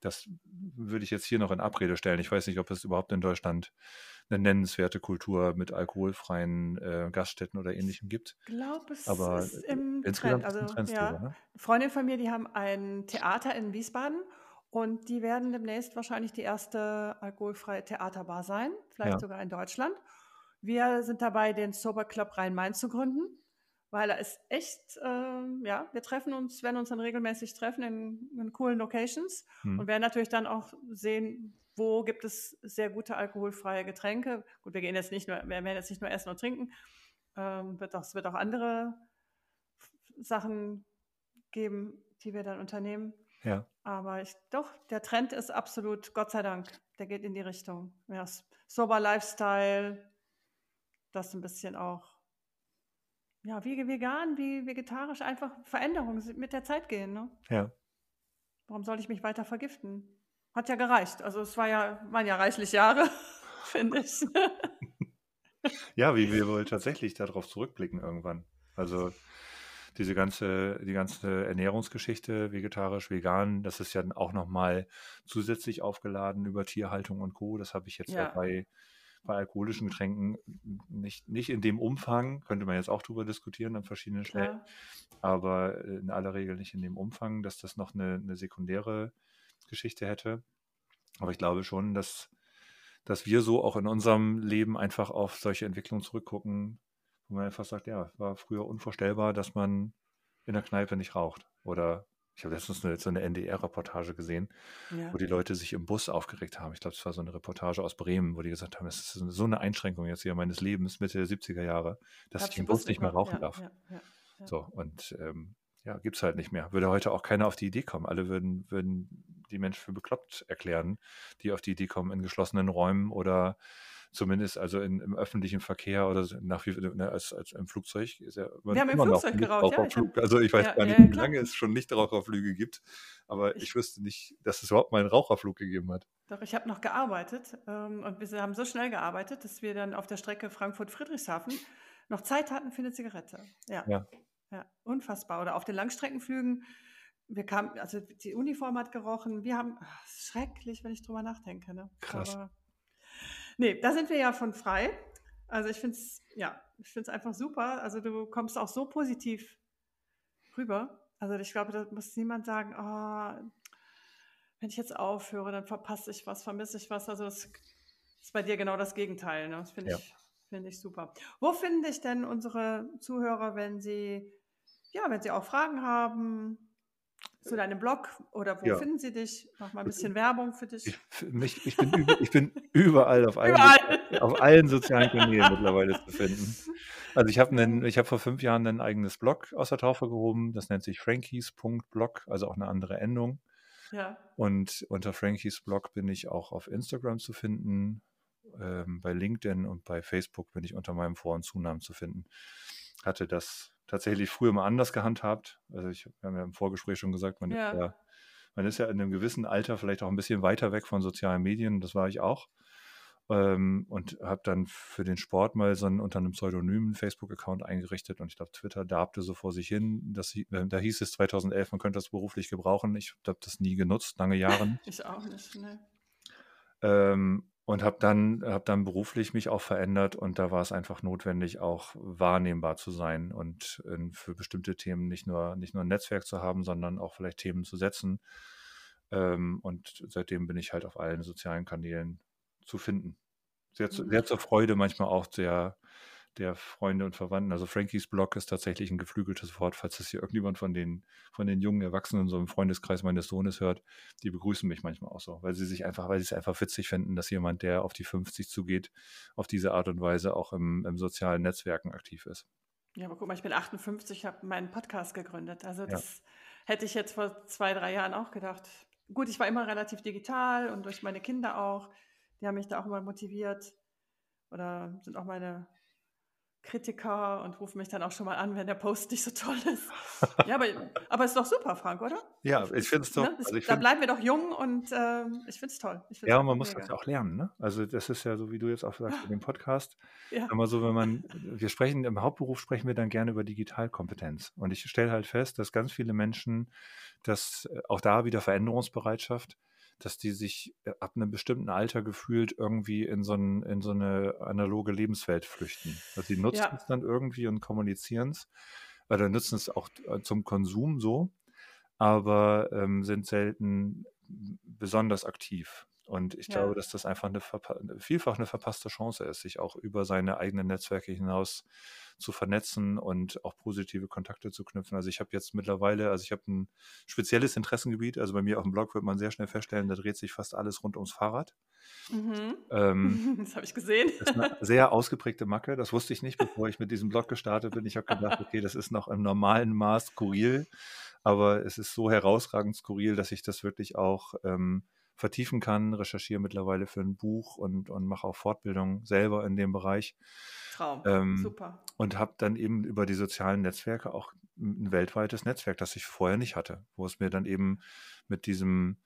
Das würde ich jetzt hier noch in Abrede stellen. Ich weiß nicht, ob es überhaupt in Deutschland eine nennenswerte Kultur mit alkoholfreien äh, Gaststätten oder ähnlichem gibt. Ich glaube, es Aber ist im insgesamt Trend. Also Trend ja, ne? Freundin von mir, die haben ein Theater in Wiesbaden und die werden demnächst wahrscheinlich die erste alkoholfreie Theaterbar sein, vielleicht Ja, sogar in Deutschland. Wir sind dabei, den Sober Club Rhein-Main zu gründen, weil er ist echt, ähm, ja, wir treffen uns, werden uns dann regelmäßig treffen in, in coolen Locations und hm. werden natürlich dann auch sehen, wo gibt es sehr gute alkoholfreie Getränke. Gut, wir gehen jetzt nicht nur, wir werden jetzt nicht nur essen und trinken, ähm, wird auch, es wird auch andere Sachen geben, die wir dann unternehmen. ja, Aber ich, doch, der Trend ist absolut, Gott sei Dank, der geht in die Richtung. Ja, sober Lifestyle, das ein bisschen auch, ja, wie vegan, wie vegetarisch, einfach Veränderungen mit der Zeit gehen. Ne? ja. Warum soll ich mich weiter vergiften? Hat ja gereicht. Also es war ja, waren ja reichlich Jahre, finde ich. Ja, wie wir wohl tatsächlich darauf zurückblicken irgendwann. Also diese ganze, die ganze Ernährungsgeschichte, vegetarisch, vegan, das ist ja auch nochmal zusätzlich aufgeladen über Tierhaltung und Co. Das habe ich jetzt Ja, bei, bei alkoholischen Getränken nicht, nicht in dem Umfang, könnte man jetzt auch drüber diskutieren an verschiedenen Stellen, klar. aber in aller Regel nicht in dem Umfang, dass das noch eine, eine sekundäre Geschichte hätte. Aber ich glaube schon, dass, dass wir so auch in unserem Leben einfach auf solche Entwicklungen zurückgucken, wo man einfach sagt, ja, war früher unvorstellbar, dass man in der Kneipe nicht raucht. Oder ich habe letztens eine, so eine NDR-Reportage gesehen, wo Ja. die Leute sich im Bus aufgeregt haben. Ich glaube, es war so eine Reportage aus Bremen, wo die gesagt haben, es ist so eine Einschränkung jetzt hier meines Lebens Mitte der 70er Jahre, dass Darf ich im Bus nicht mehr rauchen Ja, darf. ja. So, und ähm, ja, gibt es halt nicht mehr. Würde heute auch keiner auf die Idee kommen. Alle würden, würden die Menschen für bekloppt erklären, die auf die Idee kommen, in geschlossenen Räumen oder zumindest also in, im öffentlichen Verkehr oder so nach wie ne, als, als im Flugzeug ist ja immer, Wir haben im Flugzeug geraucht, ja. Nichtraucherflug. Also ich weiß ja, gar nicht, ja, wie lange es schon Nichtraucherflüge gibt, aber ich Ich, wüsste nicht, dass es überhaupt mal einen Raucherflug gegeben hat. doch, ich habe noch gearbeitet ähm, und wir haben so schnell gearbeitet, dass wir dann auf der Strecke Frankfurt-Friedrichshafen noch Zeit hatten für eine Zigarette. Ja, Ja, ja, unfassbar. Oder auf den Langstreckenflügen, wir kamen, also die Uniform hat gerochen. Wir haben, ach, schrecklich, wenn ich drüber nachdenke. Ne? krass. Aber nee, da sind wir ja von frei. Also ich finde es, ja, ich finde es einfach super. Also du kommst auch so positiv rüber. Also ich glaube, da muss niemand sagen, oh, wenn ich jetzt aufhöre, dann verpasse ich was, vermisse ich was. Also das ist bei dir genau das Gegenteil. Ne? Das finde Ja. ich, finde ich super. Wo finden dich denn unsere Zuhörer, wenn sie, ja, wenn sie auch Fragen haben zu deinem Blog oder wo Ja. finden sie dich? Mach mal ein bisschen Werbung für dich. Ich, mich, ich, bin, über, ich bin überall auf allen, Überall. auf allen sozialen Kanälen mittlerweile zu finden. Also ich habe habe vor fünf Jahren ein eigenes Blog aus der Taufe gehoben. Das nennt sich frankies.blog, also auch eine andere Endung. Ja. Und unter Frankies Blog bin ich auch auf Instagram zu finden. Ähm, bei LinkedIn und bei Facebook bin ich unter meinem Vor- und Zunamen zu finden. Hatte das tatsächlich früher mal anders gehandhabt. Also ich wir haben ja im Vorgespräch schon gesagt, man ist Ja. ja, man ist ja in einem gewissen Alter vielleicht auch ein bisschen weiter weg von sozialen Medien. Das war ich auch. Ähm, und habe dann für den Sport mal so einen unter einem pseudonymen Facebook-Account eingerichtet und ich glaube, Twitter darbte so vor sich hin. Das, äh, da hieß es 2011, man könnte das beruflich gebrauchen. Ich habe das nie genutzt, lange Jahre. Ich auch nicht. Ne? Ähm, und habe dann, hab dann beruflich mich auch verändert und da war es einfach notwendig, auch wahrnehmbar zu sein und äh, für bestimmte Themen nicht nur, nicht nur ein Netzwerk zu haben, sondern auch vielleicht Themen zu setzen. Ähm, und seitdem bin ich halt auf allen sozialen Kanälen zu finden. Sehr, zu, Mhm. sehr zur Freude manchmal auch der, der Freunde und Verwandten. Also Frankies Blog ist tatsächlich ein geflügeltes Wort, falls das hier irgendjemand von den, von den jungen Erwachsenen so im Freundeskreis meines Sohnes hört. Die begrüßen mich manchmal auch so, weil sie sich einfach, weil sie es einfach witzig finden, dass jemand, der auf die 50 zugeht, auf diese Art und Weise auch im, im sozialen Netzwerken aktiv ist. Ja, aber guck mal, ich bin 58, habe meinen Podcast gegründet. Also Ja. das hätte ich jetzt vor zwei, drei Jahren auch gedacht. Gut, ich war immer relativ digital und durch meine Kinder auch. Die haben mich da auch immer motiviert. Oder sind auch meine Kritiker und rufen mich dann auch schon mal an, wenn der Post nicht so toll ist. ja, aber, aber ist doch super, Frank, oder? Ja, ich finde es doch. Ne? Also ich da find, bleiben wir doch jung und äh, ich finde es toll. Ich find's ja, man muss das ja auch lernen. Ne? Also das ist ja so, wie du jetzt auch sagst in dem Podcast. Ja. Immer so, wenn man, wir sprechen, im Hauptberuf sprechen wir dann gerne über Digitalkompetenz. Und ich stelle halt fest, dass ganz viele Menschen, dass äh, auch da wieder Veränderungsbereitschaft, dass die sich äh, ab einem bestimmten Alter gefühlt irgendwie in so, ein, in so eine analoge Lebenswelt flüchten. Also die nutzen Ja. es dann irgendwie und kommunizieren es, oder nutzen es auch äh, zum Konsum so, aber ähm, sind selten besonders aktiv. Und ich Ja. glaube, dass das einfach eine verpa vielfach eine verpasste Chance ist, sich auch über seine eigenen Netzwerke hinaus zu vernetzen und auch positive Kontakte zu knüpfen. Also ich habe jetzt mittlerweile, also ich habe ein spezielles Interessengebiet, also bei mir auf dem Blog wird man sehr schnell feststellen, da dreht sich fast alles rund ums Fahrrad. Mhm. Ähm, Das habe ich gesehen. das ist eine sehr ausgeprägte Macke. Das wusste ich nicht, bevor ich mit diesem Blog gestartet bin. Ich habe gedacht, okay, das ist noch im normalen Maß skurril, aber es ist so herausragend skurril, dass ich das wirklich auch ähm, vertiefen kann, recherchiere mittlerweile für ein Buch und, und mache auch Fortbildung selber in dem Bereich Traum. Ähm, Super. und habe dann eben über die sozialen Netzwerke auch ein weltweites Netzwerk, das ich vorher nicht hatte, wo es mir dann eben mit diesem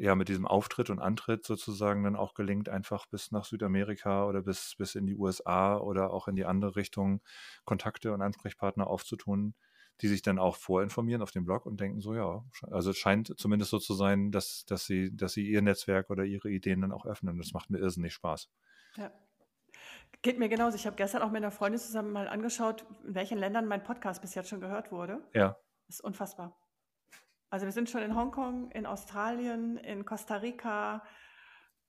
ja, mit diesem Auftritt und Antritt sozusagen dann auch gelingt, einfach bis nach Südamerika oder bis, bis in die USA oder auch in die andere Richtung Kontakte und Ansprechpartner aufzutun, die sich dann auch vorinformieren auf dem Blog und denken so, ja, also es scheint zumindest so zu sein, dass, dass sie, dass sie ihr Netzwerk oder ihre Ideen dann auch öffnen. Das macht mir irrsinnig Spaß. Ja. Geht mir genauso. Ich habe gestern auch mit einer Freundin zusammen mal angeschaut, in welchen Ländern mein Podcast bis jetzt schon gehört wurde. Ja, Das ist unfassbar. Also wir sind schon in Hongkong, in Australien, in Costa Rica.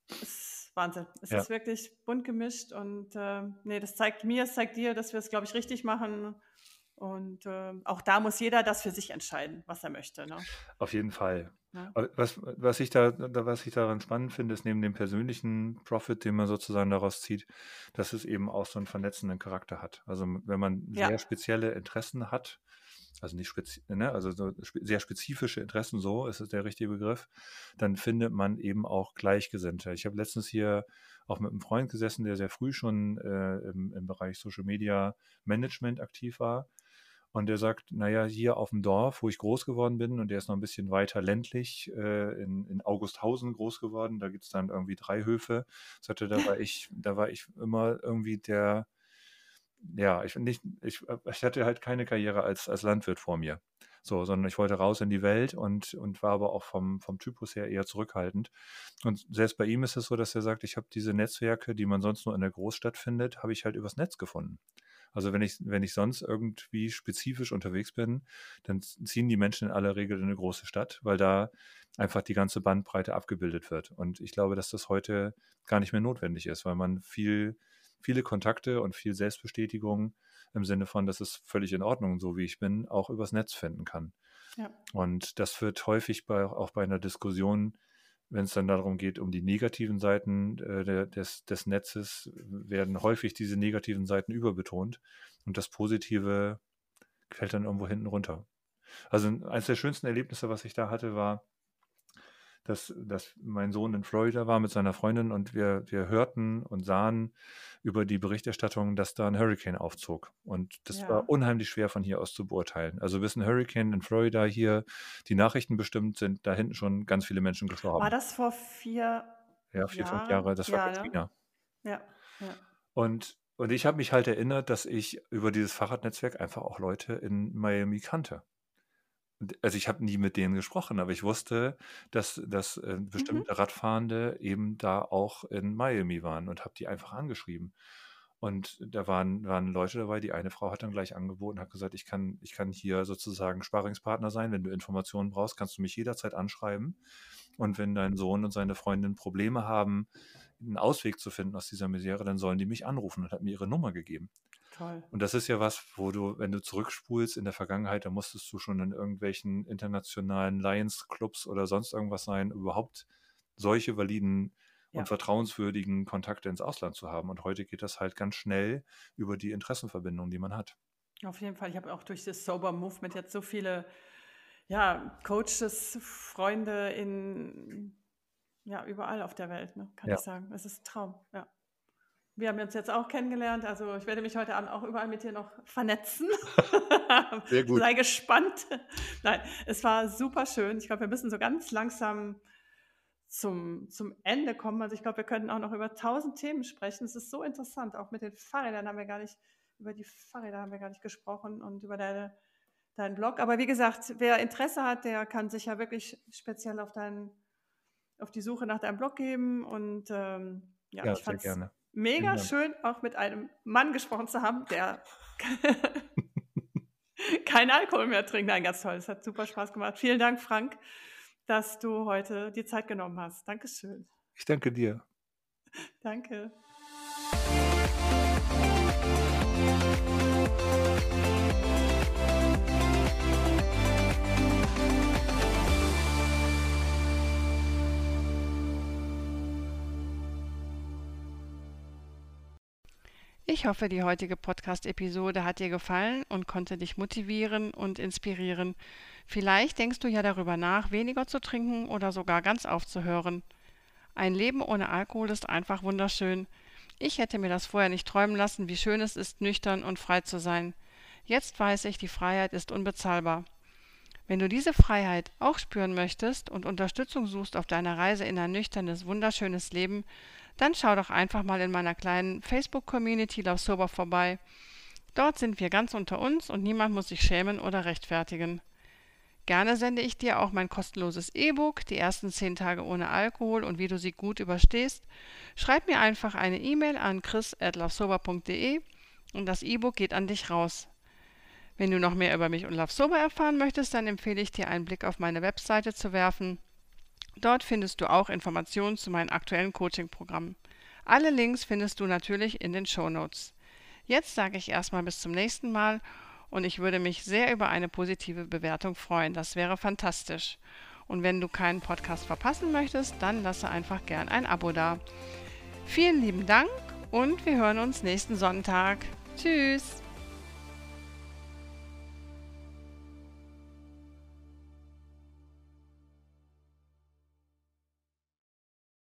Es ist Wahnsinn. Es Ja. ist wirklich bunt gemischt und äh, nee, das zeigt mir, es zeigt dir, dass wir es, glaube ich, richtig machen. Und äh, auch da muss jeder das für sich entscheiden, was er möchte. Ne? auf jeden Fall. Ja. Aber Was, was, ich da- was ich daran spannend finde, ist neben dem persönlichen Profit, den man sozusagen daraus zieht, dass es eben auch so einen vernetzenden Charakter hat. Also wenn man Ja. sehr spezielle Interessen hat, also nicht spezi ne, also so spe sehr spezifische Interessen, so ist es der richtige Begriff, dann findet man eben auch Gleichgesinnte. Ich habe letztens hier auch mit einem Freund gesessen, der sehr früh schon äh, im, im Bereich Social Media Management aktiv war. Und der sagt, naja, hier auf dem Dorf, wo ich groß geworden bin, und der ist noch ein bisschen weiter ländlich, äh, in, in Augusthausen groß geworden, da gibt es dann irgendwie drei Höfe. Sagte, da war ich, da war ich immer irgendwie der, ja, ich nicht, ich, ich hatte halt keine Karriere als, als Landwirt vor mir. So, sondern ich wollte raus in die Welt und, und war aber auch vom, vom Typus her eher zurückhaltend. Und selbst bei ihm ist es so, dass er sagt, ich habe diese Netzwerke, die man sonst nur in der Großstadt findet, habe ich halt übers Netz gefunden. Also wenn ich, wenn ich sonst irgendwie spezifisch unterwegs bin, dann ziehen die Menschen in aller Regel in eine große Stadt, weil da einfach die ganze Bandbreite abgebildet wird. Und ich glaube, dass das heute gar nicht mehr notwendig ist, weil man viel, viele Kontakte und viel Selbstbestätigung im Sinne von, das ist völlig in Ordnung, so wie ich bin, auch übers Netz finden kann. Ja. Und das wird häufig bei, auch bei einer Diskussion, wenn es dann darum geht, um die negativen Seiten äh, des, des Netzes, werden häufig diese negativen Seiten überbetont und das Positive fällt dann irgendwo hinten runter. Also eines der schönsten Erlebnisse, was ich da hatte, war, dass, dass mein Sohn in Florida war mit seiner Freundin und wir, wir hörten und sahen über die Berichterstattung, dass da ein Hurricane aufzog. Und das Ja. war unheimlich schwer von hier aus zu beurteilen. Also bis ein Hurricane in Florida hier die Nachrichten bestimmt sind, da hinten schon ganz viele Menschen gestorben. War das vor vier ja, vier, fünf Jahren? Jahre, das war Ja, ne? Katrina. Ja, ja. Und, und ich habe mich halt erinnert, dass ich über dieses Fahrradnetzwerk einfach auch Leute in Miami kannte. Also ich habe nie mit denen gesprochen, aber ich wusste, dass, dass äh, Mhm. bestimmte Radfahrende eben da auch in Miami waren und habe die einfach angeschrieben. Und da waren, waren Leute dabei, die eine Frau hat dann gleich angeboten, hat gesagt, ich kann, ich kann hier sozusagen Sparingspartner sein. Wenn du Informationen brauchst, kannst du mich jederzeit anschreiben. Und wenn dein Sohn und seine Freundin Probleme haben, einen Ausweg zu finden aus dieser Misere, dann sollen die mich anrufen und hat mir ihre Nummer gegeben. Toll. Und das ist ja was, wo du, wenn du zurückspulst in der Vergangenheit, da musstest du schon in irgendwelchen internationalen Lions-Clubs oder sonst irgendwas sein, überhaupt solche validen Ja. und vertrauenswürdigen Kontakte ins Ausland zu haben. Und heute geht das halt ganz schnell über die Interessenverbindung, die man hat. Auf jeden Fall. Ich habe auch durch das Sober Movement jetzt so viele ja, Coaches, Freunde in ja, überall auf der Welt, ne, kann Ja. ich sagen. Es ist ein Traum, ja. Wir haben uns jetzt auch kennengelernt. Also ich werde mich heute Abend auch überall mit dir noch vernetzen. Sehr gut. Sei gespannt. Nein, es war super schön. Ich glaube, wir müssen so ganz langsam zum, zum Ende kommen. Also ich glaube, wir könnten auch noch über tausend Themen sprechen. Es ist so interessant. Auch mit den Fahrrädern haben wir gar nicht, über die Fahrräder haben wir gar nicht gesprochen und über deine, deinen Blog. Aber wie gesagt, wer Interesse hat, der kann sich ja wirklich speziell auf deinen, auf die Suche nach deinem Blog geben. Und ähm, ja, Ja, ich sehr fand es gerne. Mega schön, auch mit einem Mann gesprochen zu haben, der keinen Alkohol mehr trinkt. Nein, ganz toll. Es hat super Spaß gemacht. Vielen Dank, Frank, dass du heute die Zeit genommen hast. Dankeschön. Ich danke dir. Danke. Ich hoffe, die heutige Podcast-Episode hat dir gefallen und konnte dich motivieren und inspirieren. Vielleicht denkst du ja darüber nach, weniger zu trinken oder sogar ganz aufzuhören. Ein Leben ohne Alkohol ist einfach wunderschön. Ich hätte mir das vorher nicht träumen lassen, wie schön es ist, nüchtern und frei zu sein. Jetzt weiß ich, die Freiheit ist unbezahlbar. Wenn du diese Freiheit auch spüren möchtest und Unterstützung suchst auf deiner Reise in ein nüchternes, wunderschönes Leben, dann schau doch einfach mal in meiner kleinen Facebook-Community Love Sober vorbei. Dort sind wir ganz unter uns und niemand muss sich schämen oder rechtfertigen. Gerne sende ich dir auch mein kostenloses E-Book, die ersten zehn Tage ohne Alkohol und wie du sie gut überstehst. Schreib mir einfach eine E-Mail an chris.lovesober.de und das E-Book geht an dich raus. Wenn du noch mehr über mich und Love Sober erfahren möchtest, dann empfehle ich dir einen Blick auf meine Webseite zu werfen. Dort findest du auch Informationen zu meinen aktuellen Coaching-Programmen. Alle Links findest du natürlich in den Show Notes. Jetzt sage ich erstmal bis zum nächsten Mal und ich würde mich sehr über eine positive Bewertung freuen. Das wäre fantastisch. Und wenn du keinen Podcast verpassen möchtest, dann lasse einfach gern ein Abo da. Vielen lieben Dank und wir hören uns nächsten Sonntag. Tschüss!